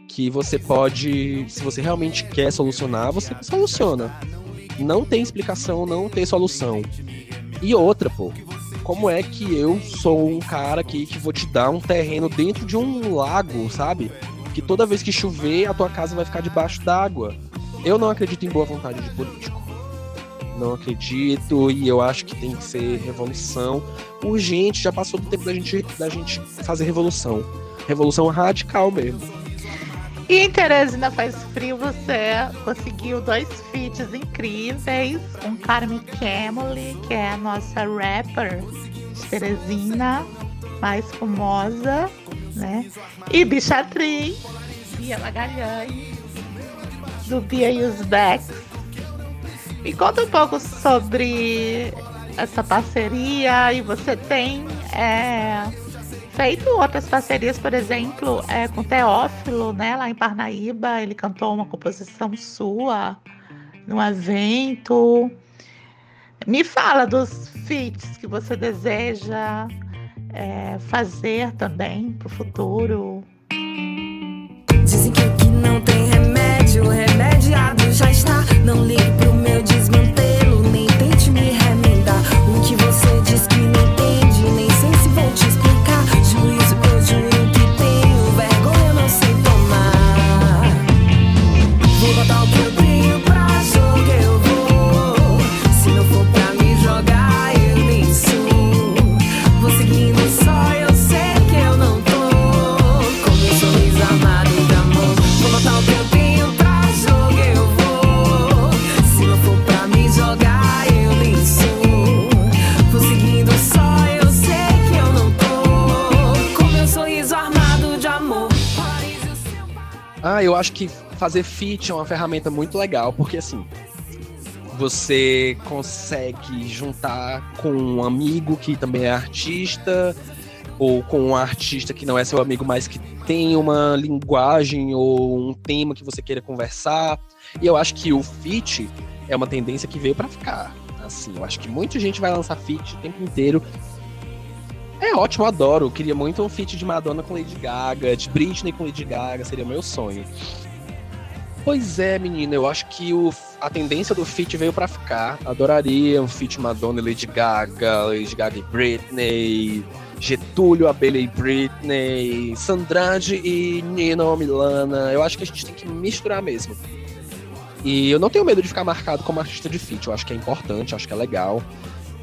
Speaker 4: que você pode, se você realmente quer solucionar, você soluciona. Não tem explicação, não tem solução. E outra, pô, como é que eu sou um cara aqui que vou te dar um terreno dentro de um lago, sabe? Que toda vez que chover, a tua casa vai ficar debaixo d'água. Eu não acredito em boa vontade de político. Não acredito e eu acho que tem que ser revolução urgente. Já passou do tempo da gente, da gente fazer revolução. Revolução radical mesmo.
Speaker 1: E em Teresina Faz Frio você conseguiu dois feats incríveis. Um Carmen Camely, que é a nossa rapper de Teresina, mais famosa, né? E Bichatriz, Bia Magalhães, do Bia e os Becks. Me conta um pouco sobre essa parceria e você tem é, feito outras parcerias, por exemplo, é, com Teófilo, né, lá em Parnaíba, ele cantou uma composição sua num evento. Me fala dos feats que você deseja é, fazer também para o futuro.
Speaker 5: Dizem que o que não tem remédio, remediado já está. Não ligue pro meu desmantelo, eu
Speaker 4: acho que fazer feat é uma ferramenta muito legal, porque assim, você consegue juntar com um amigo que também é artista, ou com um artista que não é seu amigo, mas que tem uma linguagem ou um tema que você queira conversar. E eu acho que o feat é uma tendência que veio pra ficar. Assim, eu acho que muita gente vai lançar feat o tempo inteiro. É ótimo, adoro. Eu queria muito um feat de Madonna com Lady Gaga, de Britney com Lady Gaga, seria meu sonho. Pois é, menina, eu acho que o, a tendência do feat veio pra ficar. Adoraria um feat Madonna e Lady Gaga, Lady Gaga e Britney, Getúlio, Abelha e Britney, Sandrade e Nina ou Milana. Eu acho que a gente tem que misturar mesmo. E eu não tenho medo de ficar marcado como artista de feat. Eu acho que é importante, acho que é legal.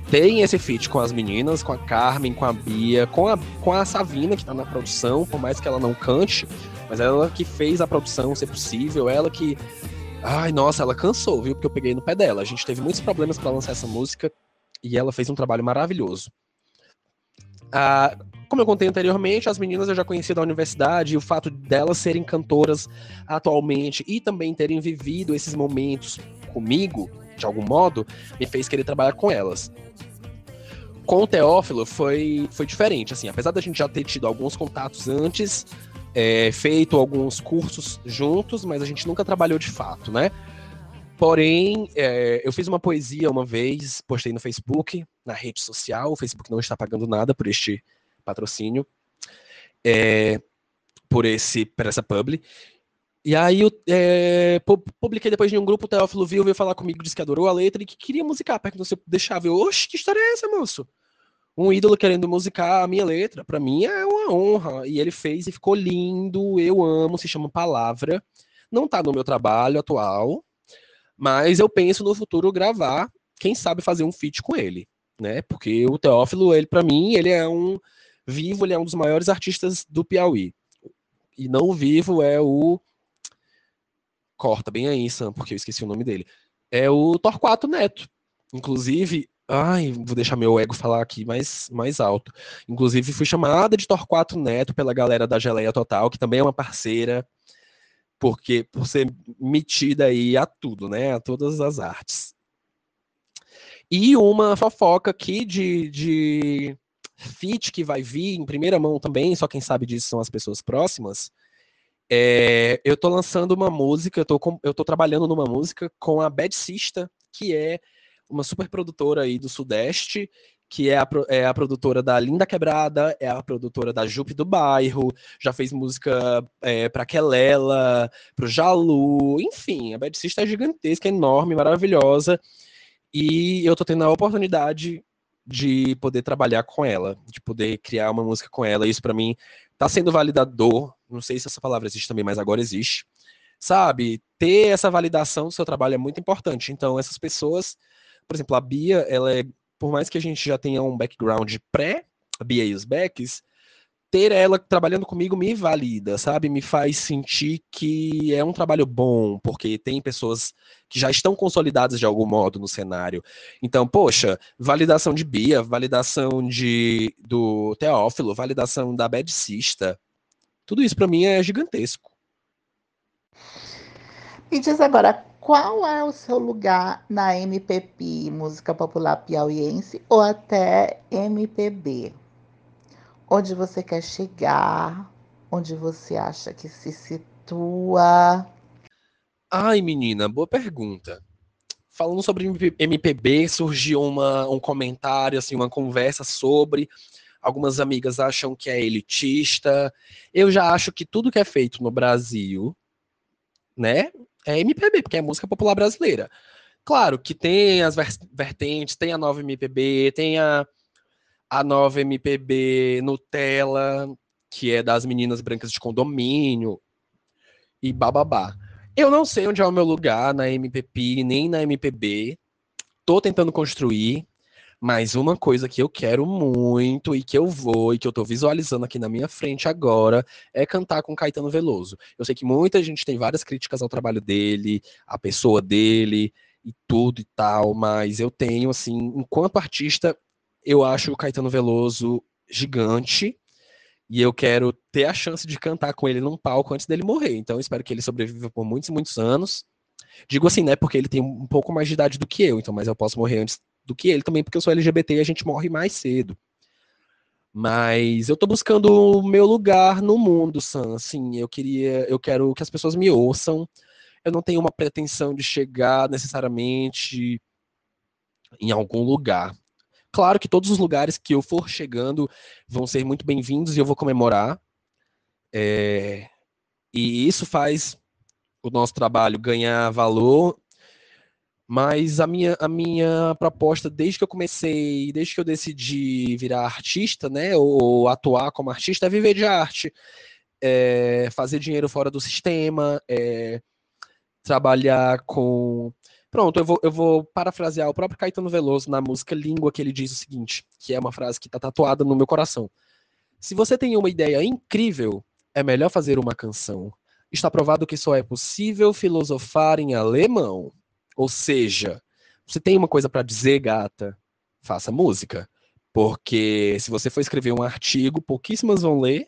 Speaker 4: Tem esse feat com as meninas, com a Carmen, com a Bia, com a, com a Savina, que tá na produção, por mais que ela não cante, mas ela que fez a produção ser possível, ela que. Ai, nossa, ela cansou, viu? Porque eu peguei no pé dela. A gente teve muitos problemas para lançar essa música e ela fez um trabalho maravilhoso. Ah, como eu contei anteriormente, as meninas eu já conhecia da universidade e o fato delas serem cantoras atualmente e também terem vivido esses momentos comigo, de algum modo, me fez querer trabalhar com elas. Com o Teófilo foi, foi diferente, assim, apesar da gente já ter tido alguns contatos antes, é, feito alguns cursos juntos, mas a gente nunca trabalhou de fato, né? Porém, é, eu fiz uma poesia uma vez, postei no Facebook, na rede social, o Facebook não está pagando nada por este patrocínio, é, por, esse, por essa publi. E aí eu é, pu- publiquei depois de um grupo, o Teófilo viu, veio falar comigo, disse que adorou a letra e que queria musicar, perguntou se eu deixava. Eu, oxe, que história é essa, moço? Um ídolo querendo musicar a minha letra, pra mim é uma honra. E ele fez e ficou lindo, eu amo, se chama Palavra. Não tá no meu trabalho atual, mas eu penso no futuro gravar, quem sabe fazer um feat com ele, né? Porque o Teófilo, ele para mim, ele é um vivo, ele é um dos maiores artistas do Piauí. E não vivo é o corta bem aí, Sam, porque eu esqueci o nome dele. É o Torquato Neto. Inclusive, ai, vou deixar meu ego falar aqui mais, mais alto. Inclusive, fui chamada de Torquato Neto pela galera da Geleia Total, que também é uma parceira, porque por ser metida aí a tudo, né? A todas as artes. E uma fofoca aqui de, de feat que vai vir em primeira mão também, só quem sabe disso são as pessoas próximas. É, eu tô lançando uma música, eu tô, com- eu tô trabalhando numa música com a Bad Sista, que é uma super produtora aí do Sudeste, que é a, é a produtora da Linda Quebrada, é a produtora da Jupe do Bairro, já fez música é, pra Kelela, pro Jalu, enfim, a Bad Sista é gigantesca, enorme, maravilhosa, e eu tô tendo a oportunidade de poder trabalhar com ela, de poder criar uma música com ela, isso pra mim tá sendo validador, não sei se essa palavra existe também, mas agora existe. Sabe, ter essa validação do seu trabalho é muito importante. Então, essas pessoas, por exemplo, a Bia, ela é, por mais que a gente já tenha um background pré, a Bia e os Becks, ter ela trabalhando comigo me valida, sabe? Me faz sentir que é um trabalho bom, porque tem pessoas que já estão consolidadas de algum modo no cenário. Então, poxa, validação de Bia, validação de do Teófilo, validação da Bad Sista, tudo isso para mim é gigantesco.
Speaker 1: Me diz agora, qual é o seu lugar na MPP, música popular piauiense, ou até MPB? Onde você quer chegar? Onde você acha que se situa?
Speaker 4: Ai, menina, boa pergunta. Falando sobre MPB, surgiu uma, um comentário, assim, uma conversa sobre. Algumas amigas acham que é elitista. Eu já acho que tudo que é feito no Brasil, né, é MPB, porque é música popular brasileira. Claro que tem as vertentes, tem a nova MPB, tem a, a nova MPB Nutella, que é das meninas brancas de condomínio, e bababá. Eu não sei onde é o meu lugar na MPP, nem na MPB. Tô tentando construir, mas uma coisa que eu quero muito e que eu vou e que eu tô visualizando aqui na minha frente agora é cantar com Caetano Veloso. Eu sei que muita gente tem várias críticas ao trabalho dele, à pessoa dele e tudo e tal, mas eu tenho assim, enquanto artista, eu acho o Caetano Veloso gigante e eu quero ter a chance de cantar com ele num palco antes dele morrer. Então espero que ele sobreviva por muitos e muitos anos. Digo assim, né, porque ele tem um pouco mais de idade do que eu, então mas eu posso morrer antes do que ele também, porque eu sou LGBT e a gente morre mais cedo. Mas eu tô buscando o meu lugar no mundo, Sam. Assim, eu queria, eu quero que as pessoas me ouçam. Eu não tenho uma pretensão de chegar necessariamente em algum lugar. Claro que todos os lugares que eu for chegando vão ser muito bem-vindos e eu vou comemorar. É... E isso faz o nosso trabalho ganhar valor mas a minha, a minha proposta, desde que eu comecei, desde que eu decidi virar artista, né, ou atuar como artista, é viver de arte. É fazer dinheiro fora do sistema, é trabalhar com. Pronto, eu vou, eu vou parafrasear o próprio Caetano Veloso na música Língua, que ele diz o seguinte, que é uma frase que está tatuada no meu coração. Se você tem uma ideia incrível, é melhor fazer uma canção. Está provado que só é possível filosofar em alemão. Ou seja, você tem uma coisa para dizer, gata, faça música. Porque se você for escrever um artigo, pouquíssimas vão ler.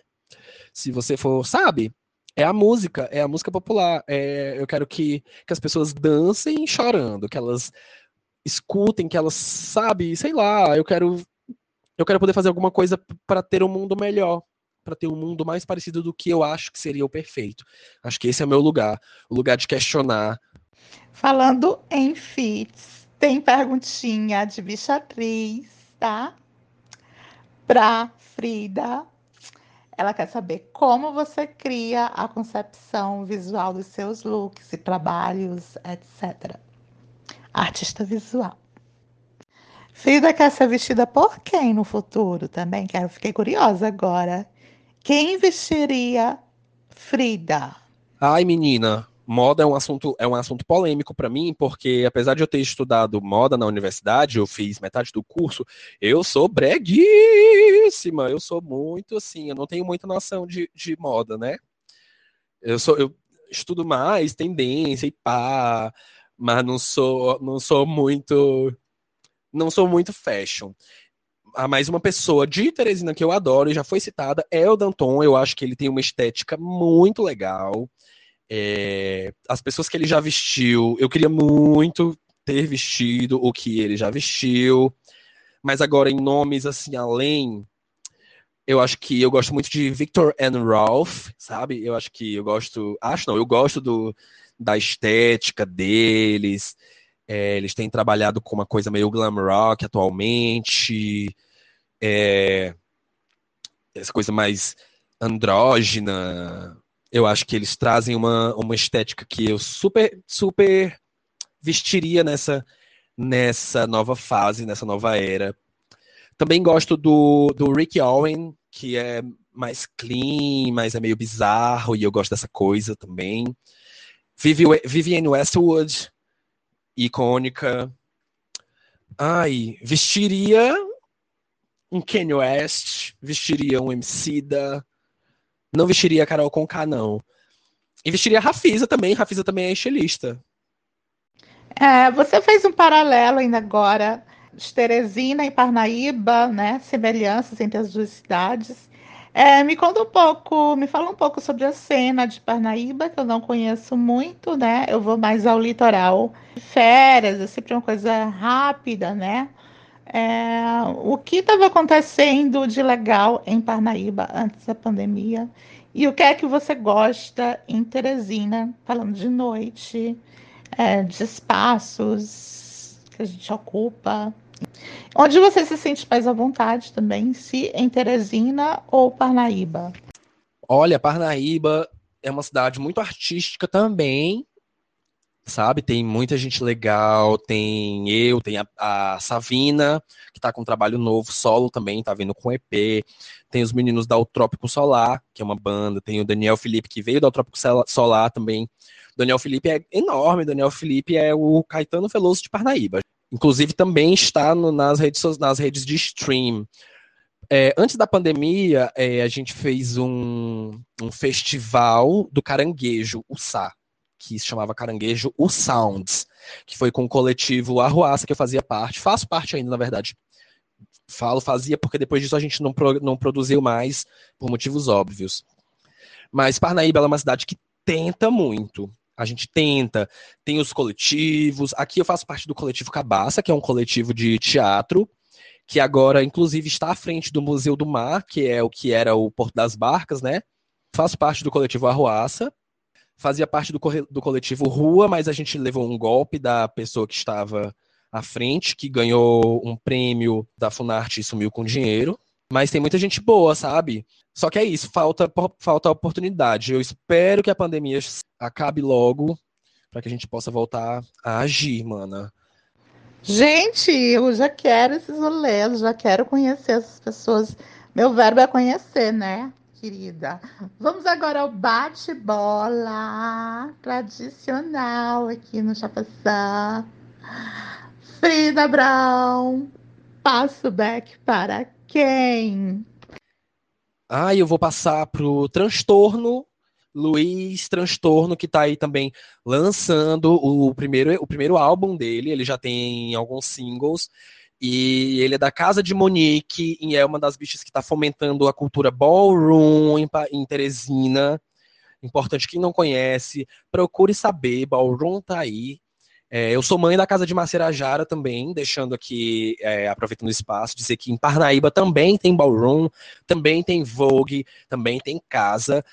Speaker 4: Se você for, sabe? É a música, é a música popular. É, eu quero que, que as pessoas dancem chorando, que elas escutem, que elas, sabe, sei lá, eu quero eu quero poder fazer alguma coisa para ter um mundo melhor, para ter um mundo mais parecido do que eu acho que seria o perfeito. Acho que esse é o meu lugar, o lugar de questionar,
Speaker 1: Falando em fits, tem perguntinha de bichatriz, tá? Pra Frida. Ela quer saber como você cria a concepção visual dos seus looks e trabalhos, etc. Artista visual. Frida quer ser vestida por quem no futuro também? Quero, fiquei curiosa agora. Quem vestiria Frida?
Speaker 4: Ai, menina, moda é um assunto é um assunto polêmico para mim, porque apesar de eu ter estudado moda na universidade, eu fiz metade do curso, eu sou breguíssima, eu sou muito assim, eu não tenho muita noção de, de moda, né? Eu sou eu estudo mais tendência e pá, mas não sou não sou muito não sou muito fashion. Ah, mais uma pessoa de Teresina que eu adoro e já foi citada é o Danton. Eu acho que ele tem uma estética muito legal. É, as pessoas que ele já vestiu, eu queria muito ter vestido o que ele já vestiu, mas agora em nomes assim além, eu acho que eu gosto muito de Victor and Ralph, sabe? Eu acho que eu gosto, acho não, eu gosto do, da estética deles. É, eles têm trabalhado com uma coisa meio glam rock atualmente, é, essa coisa mais andrógena, eu acho que eles trazem uma, uma estética que eu super, super vestiria nessa, nessa nova fase, nessa nova era. Também gosto do, do Rick Owen, que é mais clean, mas é meio bizarro, e eu gosto dessa coisa também. Vivienne Westwood, icônica. Ai, vestiria um Kanye West, vestiria um Emicida, não vestiria a Carol Conká, não. E vestiria a Rafisa também, Rafisa também é estilista.
Speaker 1: É, você fez um paralelo ainda agora Teresina e Parnaíba, né? Semelhanças entre as duas cidades. É, me conta um pouco, me fala um pouco sobre a cena de Parnaíba, que eu não conheço muito, né? Eu vou mais ao litoral. Férias, é sempre uma coisa rápida, né? É, o que estava acontecendo de legal em Parnaíba antes da pandemia? E o que é que você gosta em Teresina, falando de noite, é, de espaços que a gente ocupa? Onde você se sente mais à vontade também, se em Teresina ou Parnaíba?
Speaker 4: Olha, Parnaíba é uma cidade muito artística também, sabe? Tem muita gente legal, tem eu, tem a, a Savina, que tá com um trabalho novo, solo também, tá vindo com EP. Tem os meninos da Utrópico Solar, que é uma banda, tem o Daniel Felipe, que veio da Utrópico Solar também. Daniel Felipe é enorme, Daniel Felipe é o Caetano Veloso de Parnaíba. Inclusive também está no, nas, redes, nas redes de stream. É, antes da pandemia, é, a gente fez um, um festival do caranguejo, o Sá, que se chamava Caranguejo O Sounds, que foi com o coletivo Arruaça, que eu fazia parte, faço parte ainda, na verdade. Falo, fazia, porque depois disso a gente não, pro, não produziu mais, por motivos óbvios. Mas Parnaíba é uma cidade que tenta muito. A gente tenta, tem os coletivos. Aqui eu faço parte do coletivo Cabaça, que é um coletivo de teatro, que agora, inclusive, está à frente do Museu do Mar, que é o que era o Porto das Barcas, né? Faço parte do coletivo Arruaça. Fazia parte do, do coletivo Rua, mas a gente levou um golpe da pessoa que estava à frente, que ganhou um prêmio da Funarte e sumiu com dinheiro. Mas tem muita gente boa, sabe? Só que é isso, falta, falta oportunidade. Eu espero que a pandemia acabe logo para que a gente possa voltar a agir, mana.
Speaker 1: Gente, eu já quero esses rolês, já quero conhecer essas pessoas. Meu verbo é conhecer, né, querida? Vamos agora ao bate-bola tradicional aqui no Chapaçã. Frida Brown, passo back para quem?
Speaker 4: Ah, eu vou passar pro transtorno Luiz Transtorno, que está aí também lançando o primeiro, o primeiro álbum dele. Ele já tem alguns singles. E ele é da Casa de Monique e é uma das bichas que está fomentando a cultura ballroom em, em Teresina. Importante, quem não conhece, procure saber. Ballroom tá aí. É, eu sou mãe da Casa de Macerajara também, deixando aqui, é, aproveitando o espaço, dizer que em Parnaíba também tem ballroom, também tem Vogue, também tem casa.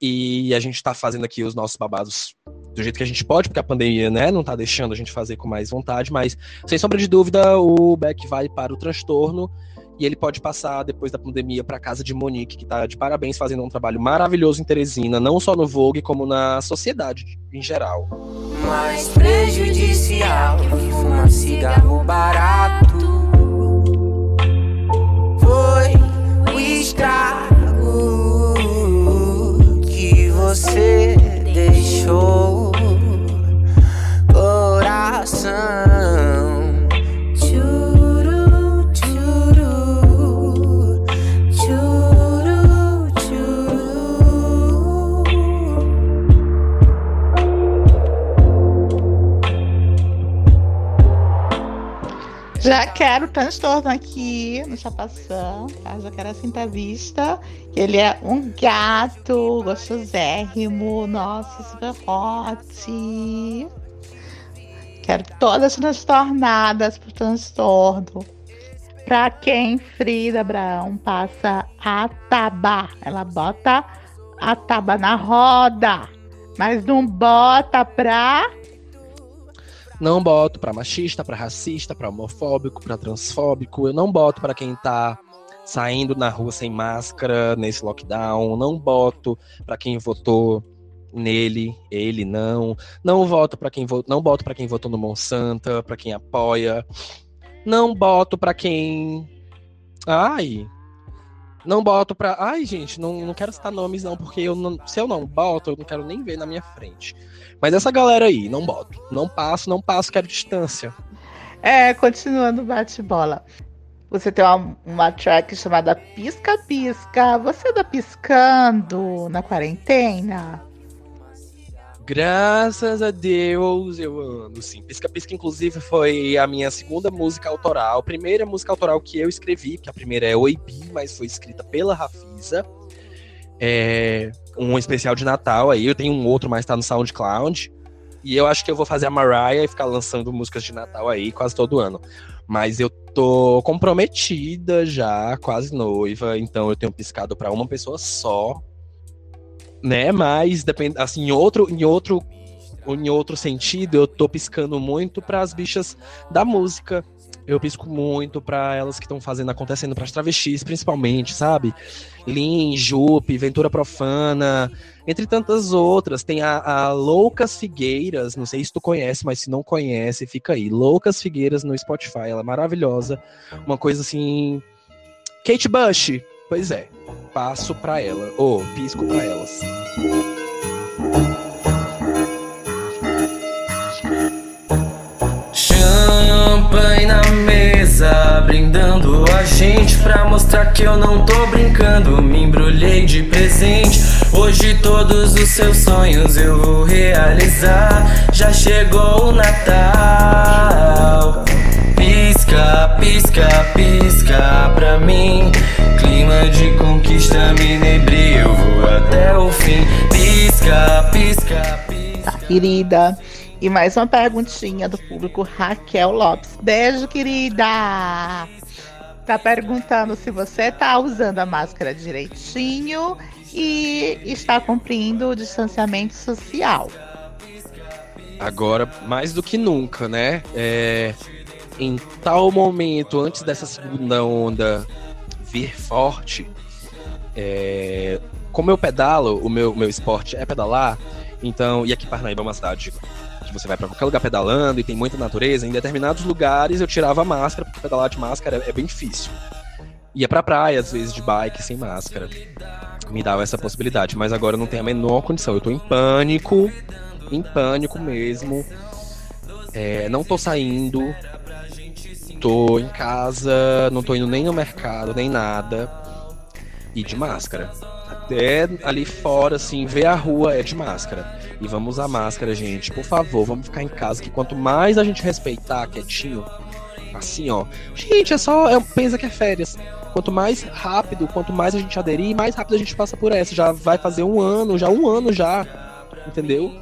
Speaker 4: E a gente está fazendo aqui os nossos babados do jeito que a gente pode, porque a pandemia, né, não está deixando a gente fazer com mais vontade, mas sem sombra de dúvida, o Beck vai para o transtorno e ele pode passar depois da pandemia para casa de Monique, que está de parabéns fazendo um trabalho maravilhoso em Teresina, não só no Vogue, como na sociedade em geral.
Speaker 2: Mais prejudicial que fumar cigarro barato foi o estrago você deixou coração.
Speaker 1: Já quero transtorno aqui no Chapaçã, tá? Já quero assim pra vista. Ele é um gato gostosérrimo, nossa, super hot. Quero todas transtornadas pro transtorno. Pra quem Frida Abraão passa a taba. Ela bota a taba na roda, mas não bota pra
Speaker 4: Não boto pra machista, pra racista, pra homofóbico, pra transfóbico. Eu não boto pra quem tá saindo na rua sem máscara nesse lockdown. Não boto pra quem votou nele, ele não. Não voto para quem vo... não boto para quem votou no Monsanto, pra quem apoia. Não boto pra quem Ai, não boto pra. Ai, gente, não, não quero citar nomes, não, porque eu não... se eu não boto, eu não quero nem ver na minha frente. Mas essa galera aí, não boto. Não passo, não passo, quero distância.
Speaker 1: É, continuando bate-bola. Você tem uma, uma track chamada Pisca Pisca. Você anda piscando na quarentena?
Speaker 4: Graças a Deus eu ando, sim. Pisca Pisca, inclusive, foi a minha segunda música autoral. Primeira música autoral que eu escrevi, que a primeira é Oibi, mas foi escrita pela Rafisa. É um especial de Natal aí. Eu tenho um outro, mas tá no SoundCloud. E eu acho que eu vou fazer a Mariah e ficar lançando músicas de Natal aí quase todo ano. Mas eu tô comprometida já, quase noiva, então eu tenho piscado para uma pessoa só né? Mas depende, assim, em outro, em outro, em outro sentido, eu tô piscando muito para as bichas da música. Eu pisco muito para elas que estão fazendo acontecendo para as travestis, principalmente, sabe? Lin, Jupe, Ventura Profana, entre tantas outras. Tem a, a, Loucas Figueiras, não sei se tu conhece, mas se não conhece, fica aí. Loucas Figueiras no Spotify, ela é maravilhosa. Uma coisa assim. Kate Bush, pois é passo para ela, ou oh, pisco para elas.
Speaker 2: Brindando a gente pra mostrar que eu não tô brincando. Me embrulhei de presente. Hoje todos os seus sonhos eu vou realizar. Já chegou o Natal. Pisca, pisca, pisca pra mim. Clima de conquista me inebria, eu vou até o fim. Pisca, pisca, pisca.
Speaker 1: Tá, querida. E mais uma perguntinha do público, Raquel Lopes. Beijo, querida! Tá perguntando se você tá usando a máscara direitinho e está cumprindo o distanciamento social.
Speaker 4: Agora, mais do que nunca, né? É, em tal momento, antes dessa segunda onda vir forte, é, como eu pedalo, o meu, meu esporte é pedalar, então, e aqui Parnaíba é uma cidade que você vai para qualquer lugar pedalando e tem muita natureza, em determinados lugares eu tirava a máscara, porque pedalar de máscara é, bem difícil. Ia pra praia, às vezes, de bike sem máscara. Me dava essa possibilidade, mas agora eu não tenho a menor condição. Eu tô em pânico, em pânico mesmo. É, não tô saindo, tô em casa, não tô indo nem no mercado, nem nada. E de máscara. Até ali fora, assim, ver a rua é de máscara. E vamos usar máscara, gente. Por favor, vamos ficar em casa, que quanto mais a gente respeitar quietinho, assim, ó. Gente, é só. É, pensa que é férias. Quanto mais rápido, quanto mais a gente aderir, mais rápido a gente passa por essa. Já vai fazer um ano, já um ano já. Entendeu?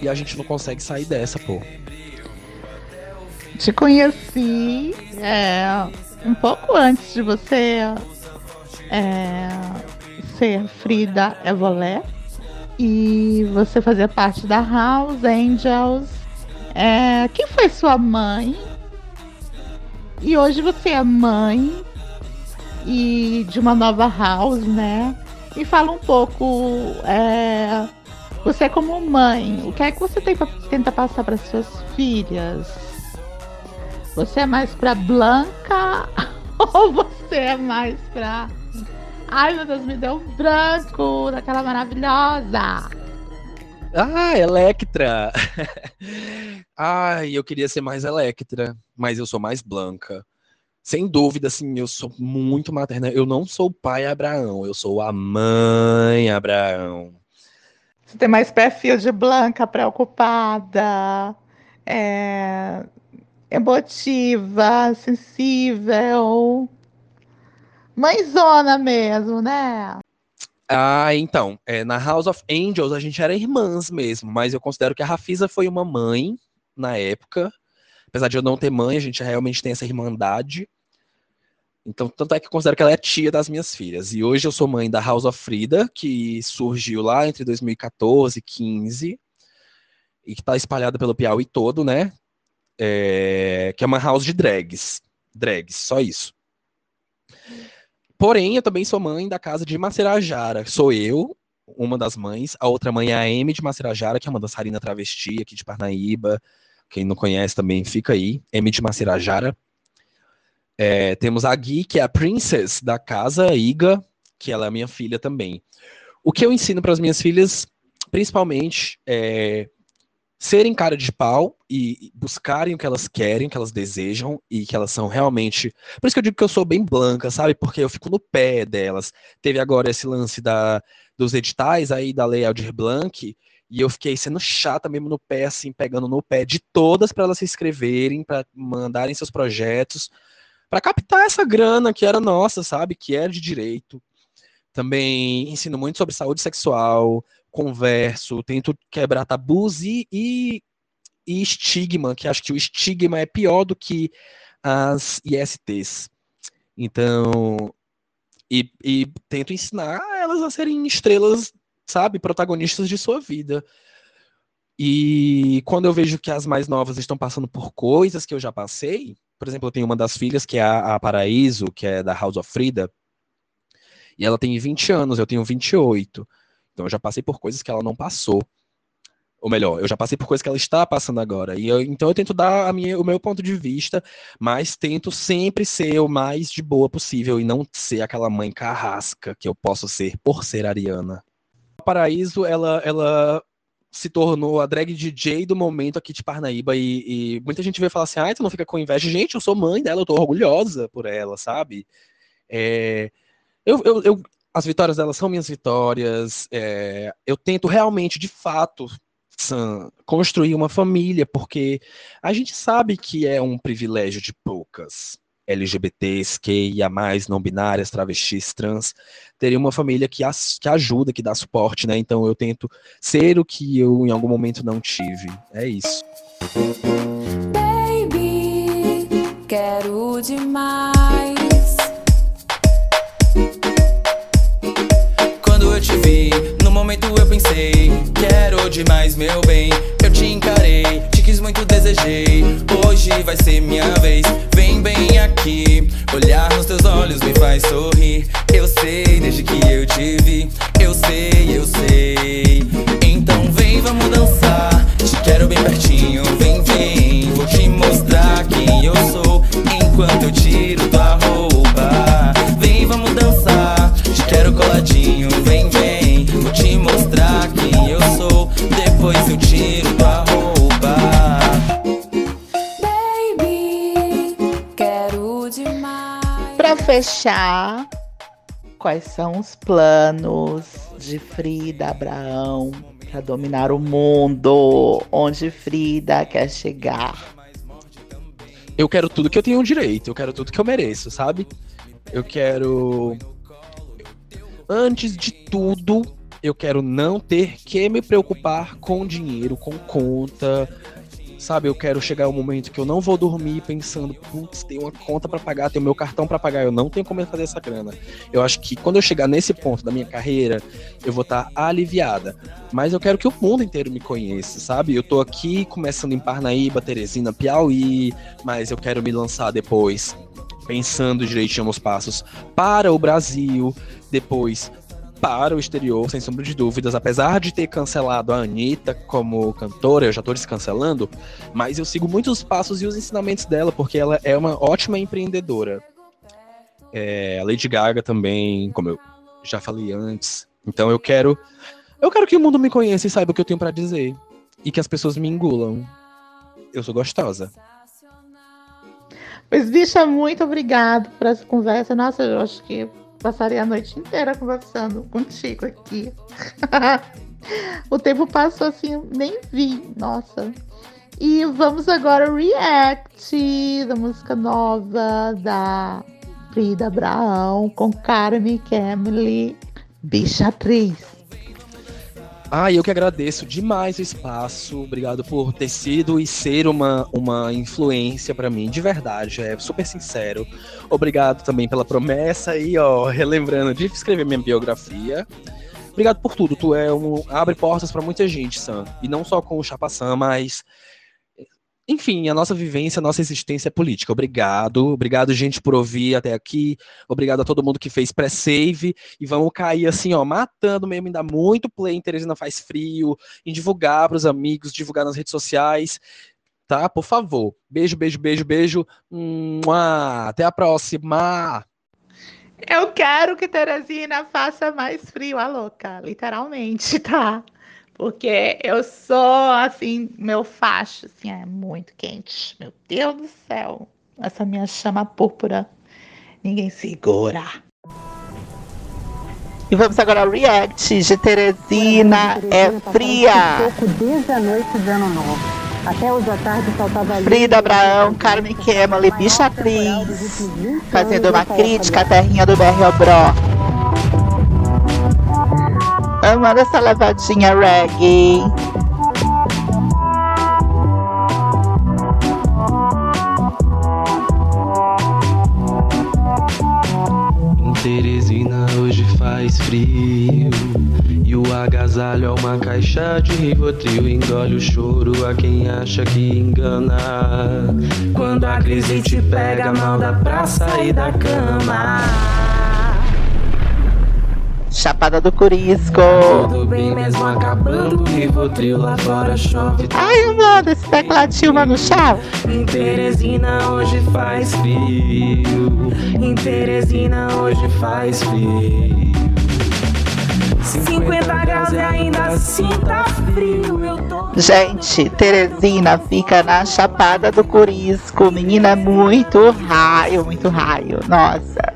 Speaker 4: E a gente não consegue sair dessa, pô.
Speaker 1: Te conheci é, um pouco antes de você é, ser Frida Evolé. E você fazia parte da House Angels. É, quem foi sua mãe? E hoje você é mãe e de uma nova house, né? Me fala um pouco, é, você como mãe, o que é que você tem tenta passar para suas filhas? Você é mais pra Blanca ou você é mais pra. Ai meu Deus, me deu um branco daquela maravilhosa.
Speaker 4: Ah, Electra! Ai, eu queria ser mais Electra, mas eu sou mais Blanca. Sem dúvida, assim, eu sou muito materna. Eu não sou o pai Abraão, eu sou a mãe Abraão.
Speaker 1: Você tem mais perfil de Blanca preocupada. É, emotiva, sensível. Mãezona mesmo, né?
Speaker 4: Ah, então, é, na House of Angels a gente era irmãs mesmo, mas eu considero que a Rafisa foi uma mãe na época. Apesar de eu não ter mãe, a gente realmente tem essa irmandade. Então, tanto é que eu considero que ela é tia das minhas filhas. E hoje eu sou mãe da House of Frida, que surgiu lá entre 2014 e 15, e que está espalhada pelo Piauí todo, né? é, que é uma house de drags. Drags, só isso. Porém, eu também sou mãe da casa de Macerajara. Sou eu, uma das mães. A outra mãe é a Amy de Macerajara, que é uma dançarina travesti aqui de Parnaíba. Quem não conhece também fica aí. Amy de Macerajara. É, temos a Gui, que é a princess da casa, Iga, que ela é minha filha também. O que eu ensino para as minhas filhas, principalmente, é serem cara de pau e buscarem o que elas querem, o que elas desejam e que elas são realmente. Por isso que eu digo que eu sou bem blanca, sabe? Porque eu fico no pé delas. Teve agora esse lance da, dos editais aí da Lei Aldir Blanc e eu fiquei sendo chata mesmo no pé, assim, pegando no pé de todas para elas se inscreverem, para mandarem seus projetos, para captar essa grana que era nossa, sabe? Que era de direito. Também ensino muito sobre saúde sexual, converso, tento quebrar tabus e, e, e estigma, que acho que o estigma é pior do que as ISTs. Então, e, e, tento ensinar elas a serem estrelas, sabe, protagonistas de sua vida. E quando eu vejo que as mais novas estão passando por coisas que eu já passei, por exemplo, eu tenho uma das filhas que é a, a Paraíso, que é da House of Frida, e ela tem 20 anos, eu tenho 28. Então eu já passei por coisas que ela não passou. Ou melhor, eu já passei por coisas que ela está passando agora. E eu, então eu tento dar a minha, o meu ponto de vista, mas tento sempre ser o mais de boa possível e não ser aquela mãe carrasca que eu posso ser por ser ariana. A Paraíso, ela, ela se tornou a drag DJ do momento aqui de Parnaíba e, e muita gente veio falar assim, ah, tu não fica com inveja. Gente, eu sou mãe dela, eu tô orgulhosa por ela, sabe? É, eu, eu, eu, as vitórias dela são minhas vitórias. É, eu tento realmente, de fato, Sam, construir uma família, porque a gente sabe que é um privilégio de poucas LGBTs, QIA+, não binárias, travestis, trans, terem uma família que, as, que ajuda, que dá suporte, né? Então eu tento ser o que eu em algum momento não tive. É isso.
Speaker 5: Baby, quero demais.
Speaker 2: Momento eu pensei Quero demais, meu bem. Eu te encarei, te quis muito, desejei. Hoje vai ser minha vez. Vem bem aqui. Olhar nos teus olhos me faz sorrir. Eu sei, desde que eu te vi. Eu sei, eu sei. Então vem, vamos dançar. Te quero bem pertinho, vem, vem. Vou te mostrar quem eu sou. Enquanto eu tiro tua roupa. Vem, vamos dançar. Te quero coladinho, Depois eu tiro tua roupa
Speaker 5: Baby, quero demais.
Speaker 1: Pra fechar, quais são os planos de Frida Abraão para dominar o mundo? Onde Frida quer chegar?
Speaker 4: Eu quero tudo que eu tenho direito, eu quero tudo que eu mereço, sabe? Eu quero. Antes de tudo, eu quero não ter que me preocupar com dinheiro, com conta. Sabe, eu quero chegar um momento que eu não vou dormir pensando, putz, tem uma conta para pagar, tem o meu cartão para pagar, eu não tenho como fazer essa grana. Eu acho que quando eu chegar nesse ponto da minha carreira, eu vou estar tá aliviada. Mas eu quero que o mundo inteiro me conheça, sabe? Eu tô aqui começando em Parnaíba, Teresina, Piauí, mas eu quero me lançar depois pensando direitinho nos passos para o Brasil, depois para o exterior, sem sombra de dúvidas. Apesar de ter cancelado a Anitta como cantora, eu já tô descancelando, mas eu sigo muitos os passos e os ensinamentos dela, porque ela é uma ótima empreendedora. É, a Lady Gaga também, como eu já falei antes. Então eu quero. Eu quero que o mundo me conheça e saiba o que eu tenho para dizer. E que as pessoas me engulam. Eu sou gostosa.
Speaker 1: Pois, bicha, muito obrigado por essa conversa. Nossa, eu acho que passaria a noite inteira conversando contigo aqui. o tempo passou assim, nem vi. Nossa. E vamos agora react da música nova da Frida Abraão com Carmen Camille, bicha atriz.
Speaker 4: Ah, eu que agradeço demais o espaço. Obrigado por ter sido e ser uma, uma influência para mim, de verdade. É super sincero. Obrigado também pela promessa e, ó, relembrando de escrever minha biografia. Obrigado por tudo. Tu é um abre portas para muita gente, Sam. E não só com o Chapa Sam, mas enfim, a nossa vivência, a nossa existência é política. Obrigado. Obrigado, gente, por ouvir até aqui. Obrigado a todo mundo que fez pré-save. E vamos cair assim, ó, matando mesmo, ainda muito play em Teresina Faz Frio, em divulgar para os amigos, divulgar nas redes sociais. Tá? Por favor. Beijo, beijo, beijo, beijo. Até a próxima.
Speaker 1: Eu quero que Teresina faça mais frio, a louca, literalmente, tá?
Speaker 6: Porque eu sou, assim, meu facho, assim, é muito quente. Meu Deus do céu. Essa minha chama púrpura, ninguém segura. E vamos agora ao react de Teresina é fria.
Speaker 7: Desde a noite do ano novo. Até hoje à tarde faltava
Speaker 6: Frida Abraão, Carmen Kemmerly, bicha atriz, fazendo uma crítica à terrinha do BR Obró. Amando essa levadinha reggae.
Speaker 5: Teresina hoje faz frio. E o agasalho é uma caixa de Rivotril. Engole o choro a quem acha que engana. Quando a crise te pega, dá pra sair da cama
Speaker 6: Chapada do Curisco.
Speaker 5: Tudo bem mesmo acabando, Rivotril lá fora chove
Speaker 6: Ai, amando esse tecladinho, mano, chave.
Speaker 5: Em Teresina hoje faz frio Em Teresina hoje faz frio
Speaker 8: 50 graus e ainda assim tá frio. Eu tô.
Speaker 6: Gente, Teresina fica na Chapada do Curisco. Menina, muito raio, muito raio. Nossa.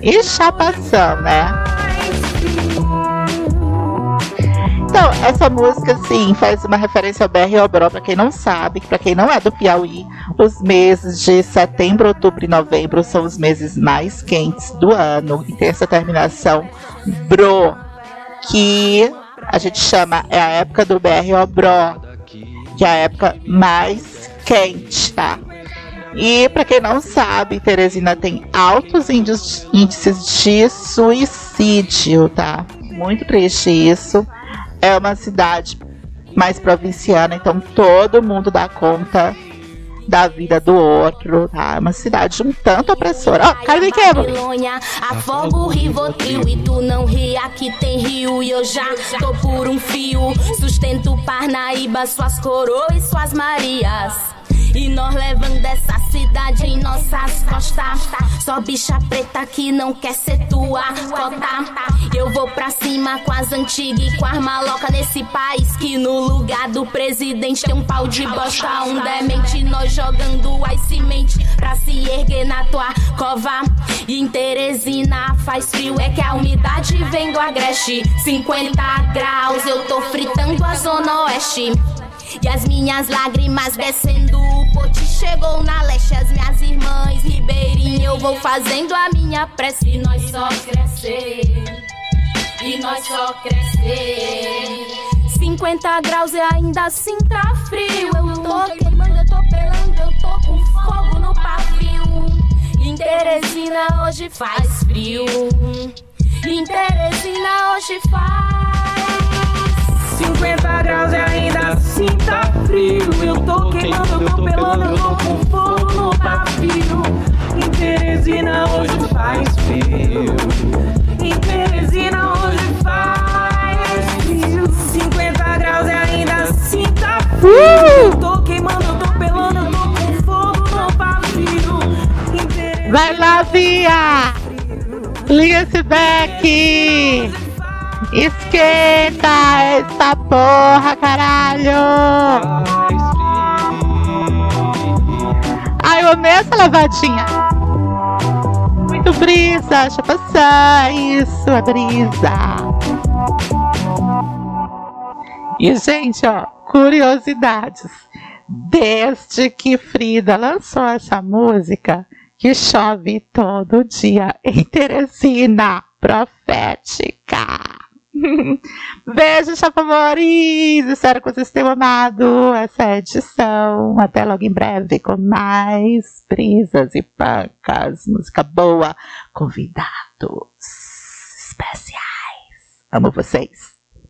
Speaker 6: E chapação, né? Então, essa música, sim, faz uma referência ao BR Obró, pra quem não sabe, pra quem não é do Piauí, os meses de setembro, outubro e novembro são os meses mais quentes do ano. E tem essa terminação bro, que a gente chama, é a época do BR Obró, que é a época mais quente, tá? E pra quem não sabe, Teresina tem altos índices de suicídio, tá? Muito triste isso. É uma cidade mais provinciana, então todo mundo dá conta da vida do outro, tá? É uma cidade um tanto opressora. Ó, cara me quebra.
Speaker 8: Babilônia, afoga o Rivotril e tu não ri, aqui tem rio e eu já tô por um fio. Sustento Parnaíba, suas coroas e suas Marias. E nós levando essa cidade em nossas costas. Só bicha preta que não quer ser tua cota. Eu vou pra cima com as antigas e com as maloca nesse país. Que no lugar do presidente tem um pau de bosta, um demente. Nós jogando as semente pra se erguer na tua cova. E em Teresina faz frio, é que a umidade vem do agreste. 50 graus, eu tô fritando a zona oeste. E as minhas lágrimas descendo, o pote chegou na leste. As minhas irmãs ribeirinhas, eu vou fazendo a minha prece. E nós só crescer, e nós só crescer. 50 graus e ainda assim tá frio. Eu tô queimando, eu tô pelando, eu tô com fogo no pavio. Em Teresina hoje faz frio. Em Teresina hoje faz
Speaker 5: 50 graus e ainda assim tá frio. Eu tô queimando, eu tô pelando, eu tô com fogo no pavio. Em Teresina hoje faz frio. Em Teresina hoje faz frio. 50 graus e ainda assim tá frio. Eu tô queimando, eu tô pelando, eu tô com fogo no Teresina
Speaker 6: Vai lá, Via! Liga esse back! Esquenta essa porra, caralho! Ai, eu amei essa lavadinha! Muito brisa, deixa passar isso, é brisa! E, gente, ó, curiosidades. Desde que Frida lançou essa música, que chove todo dia em Teresina, profética. Beijo, chapamores! Espero que vocês tenham amado essa edição. Até logo em breve com mais brisas e pancas, música boa, convidados especiais. Amo vocês!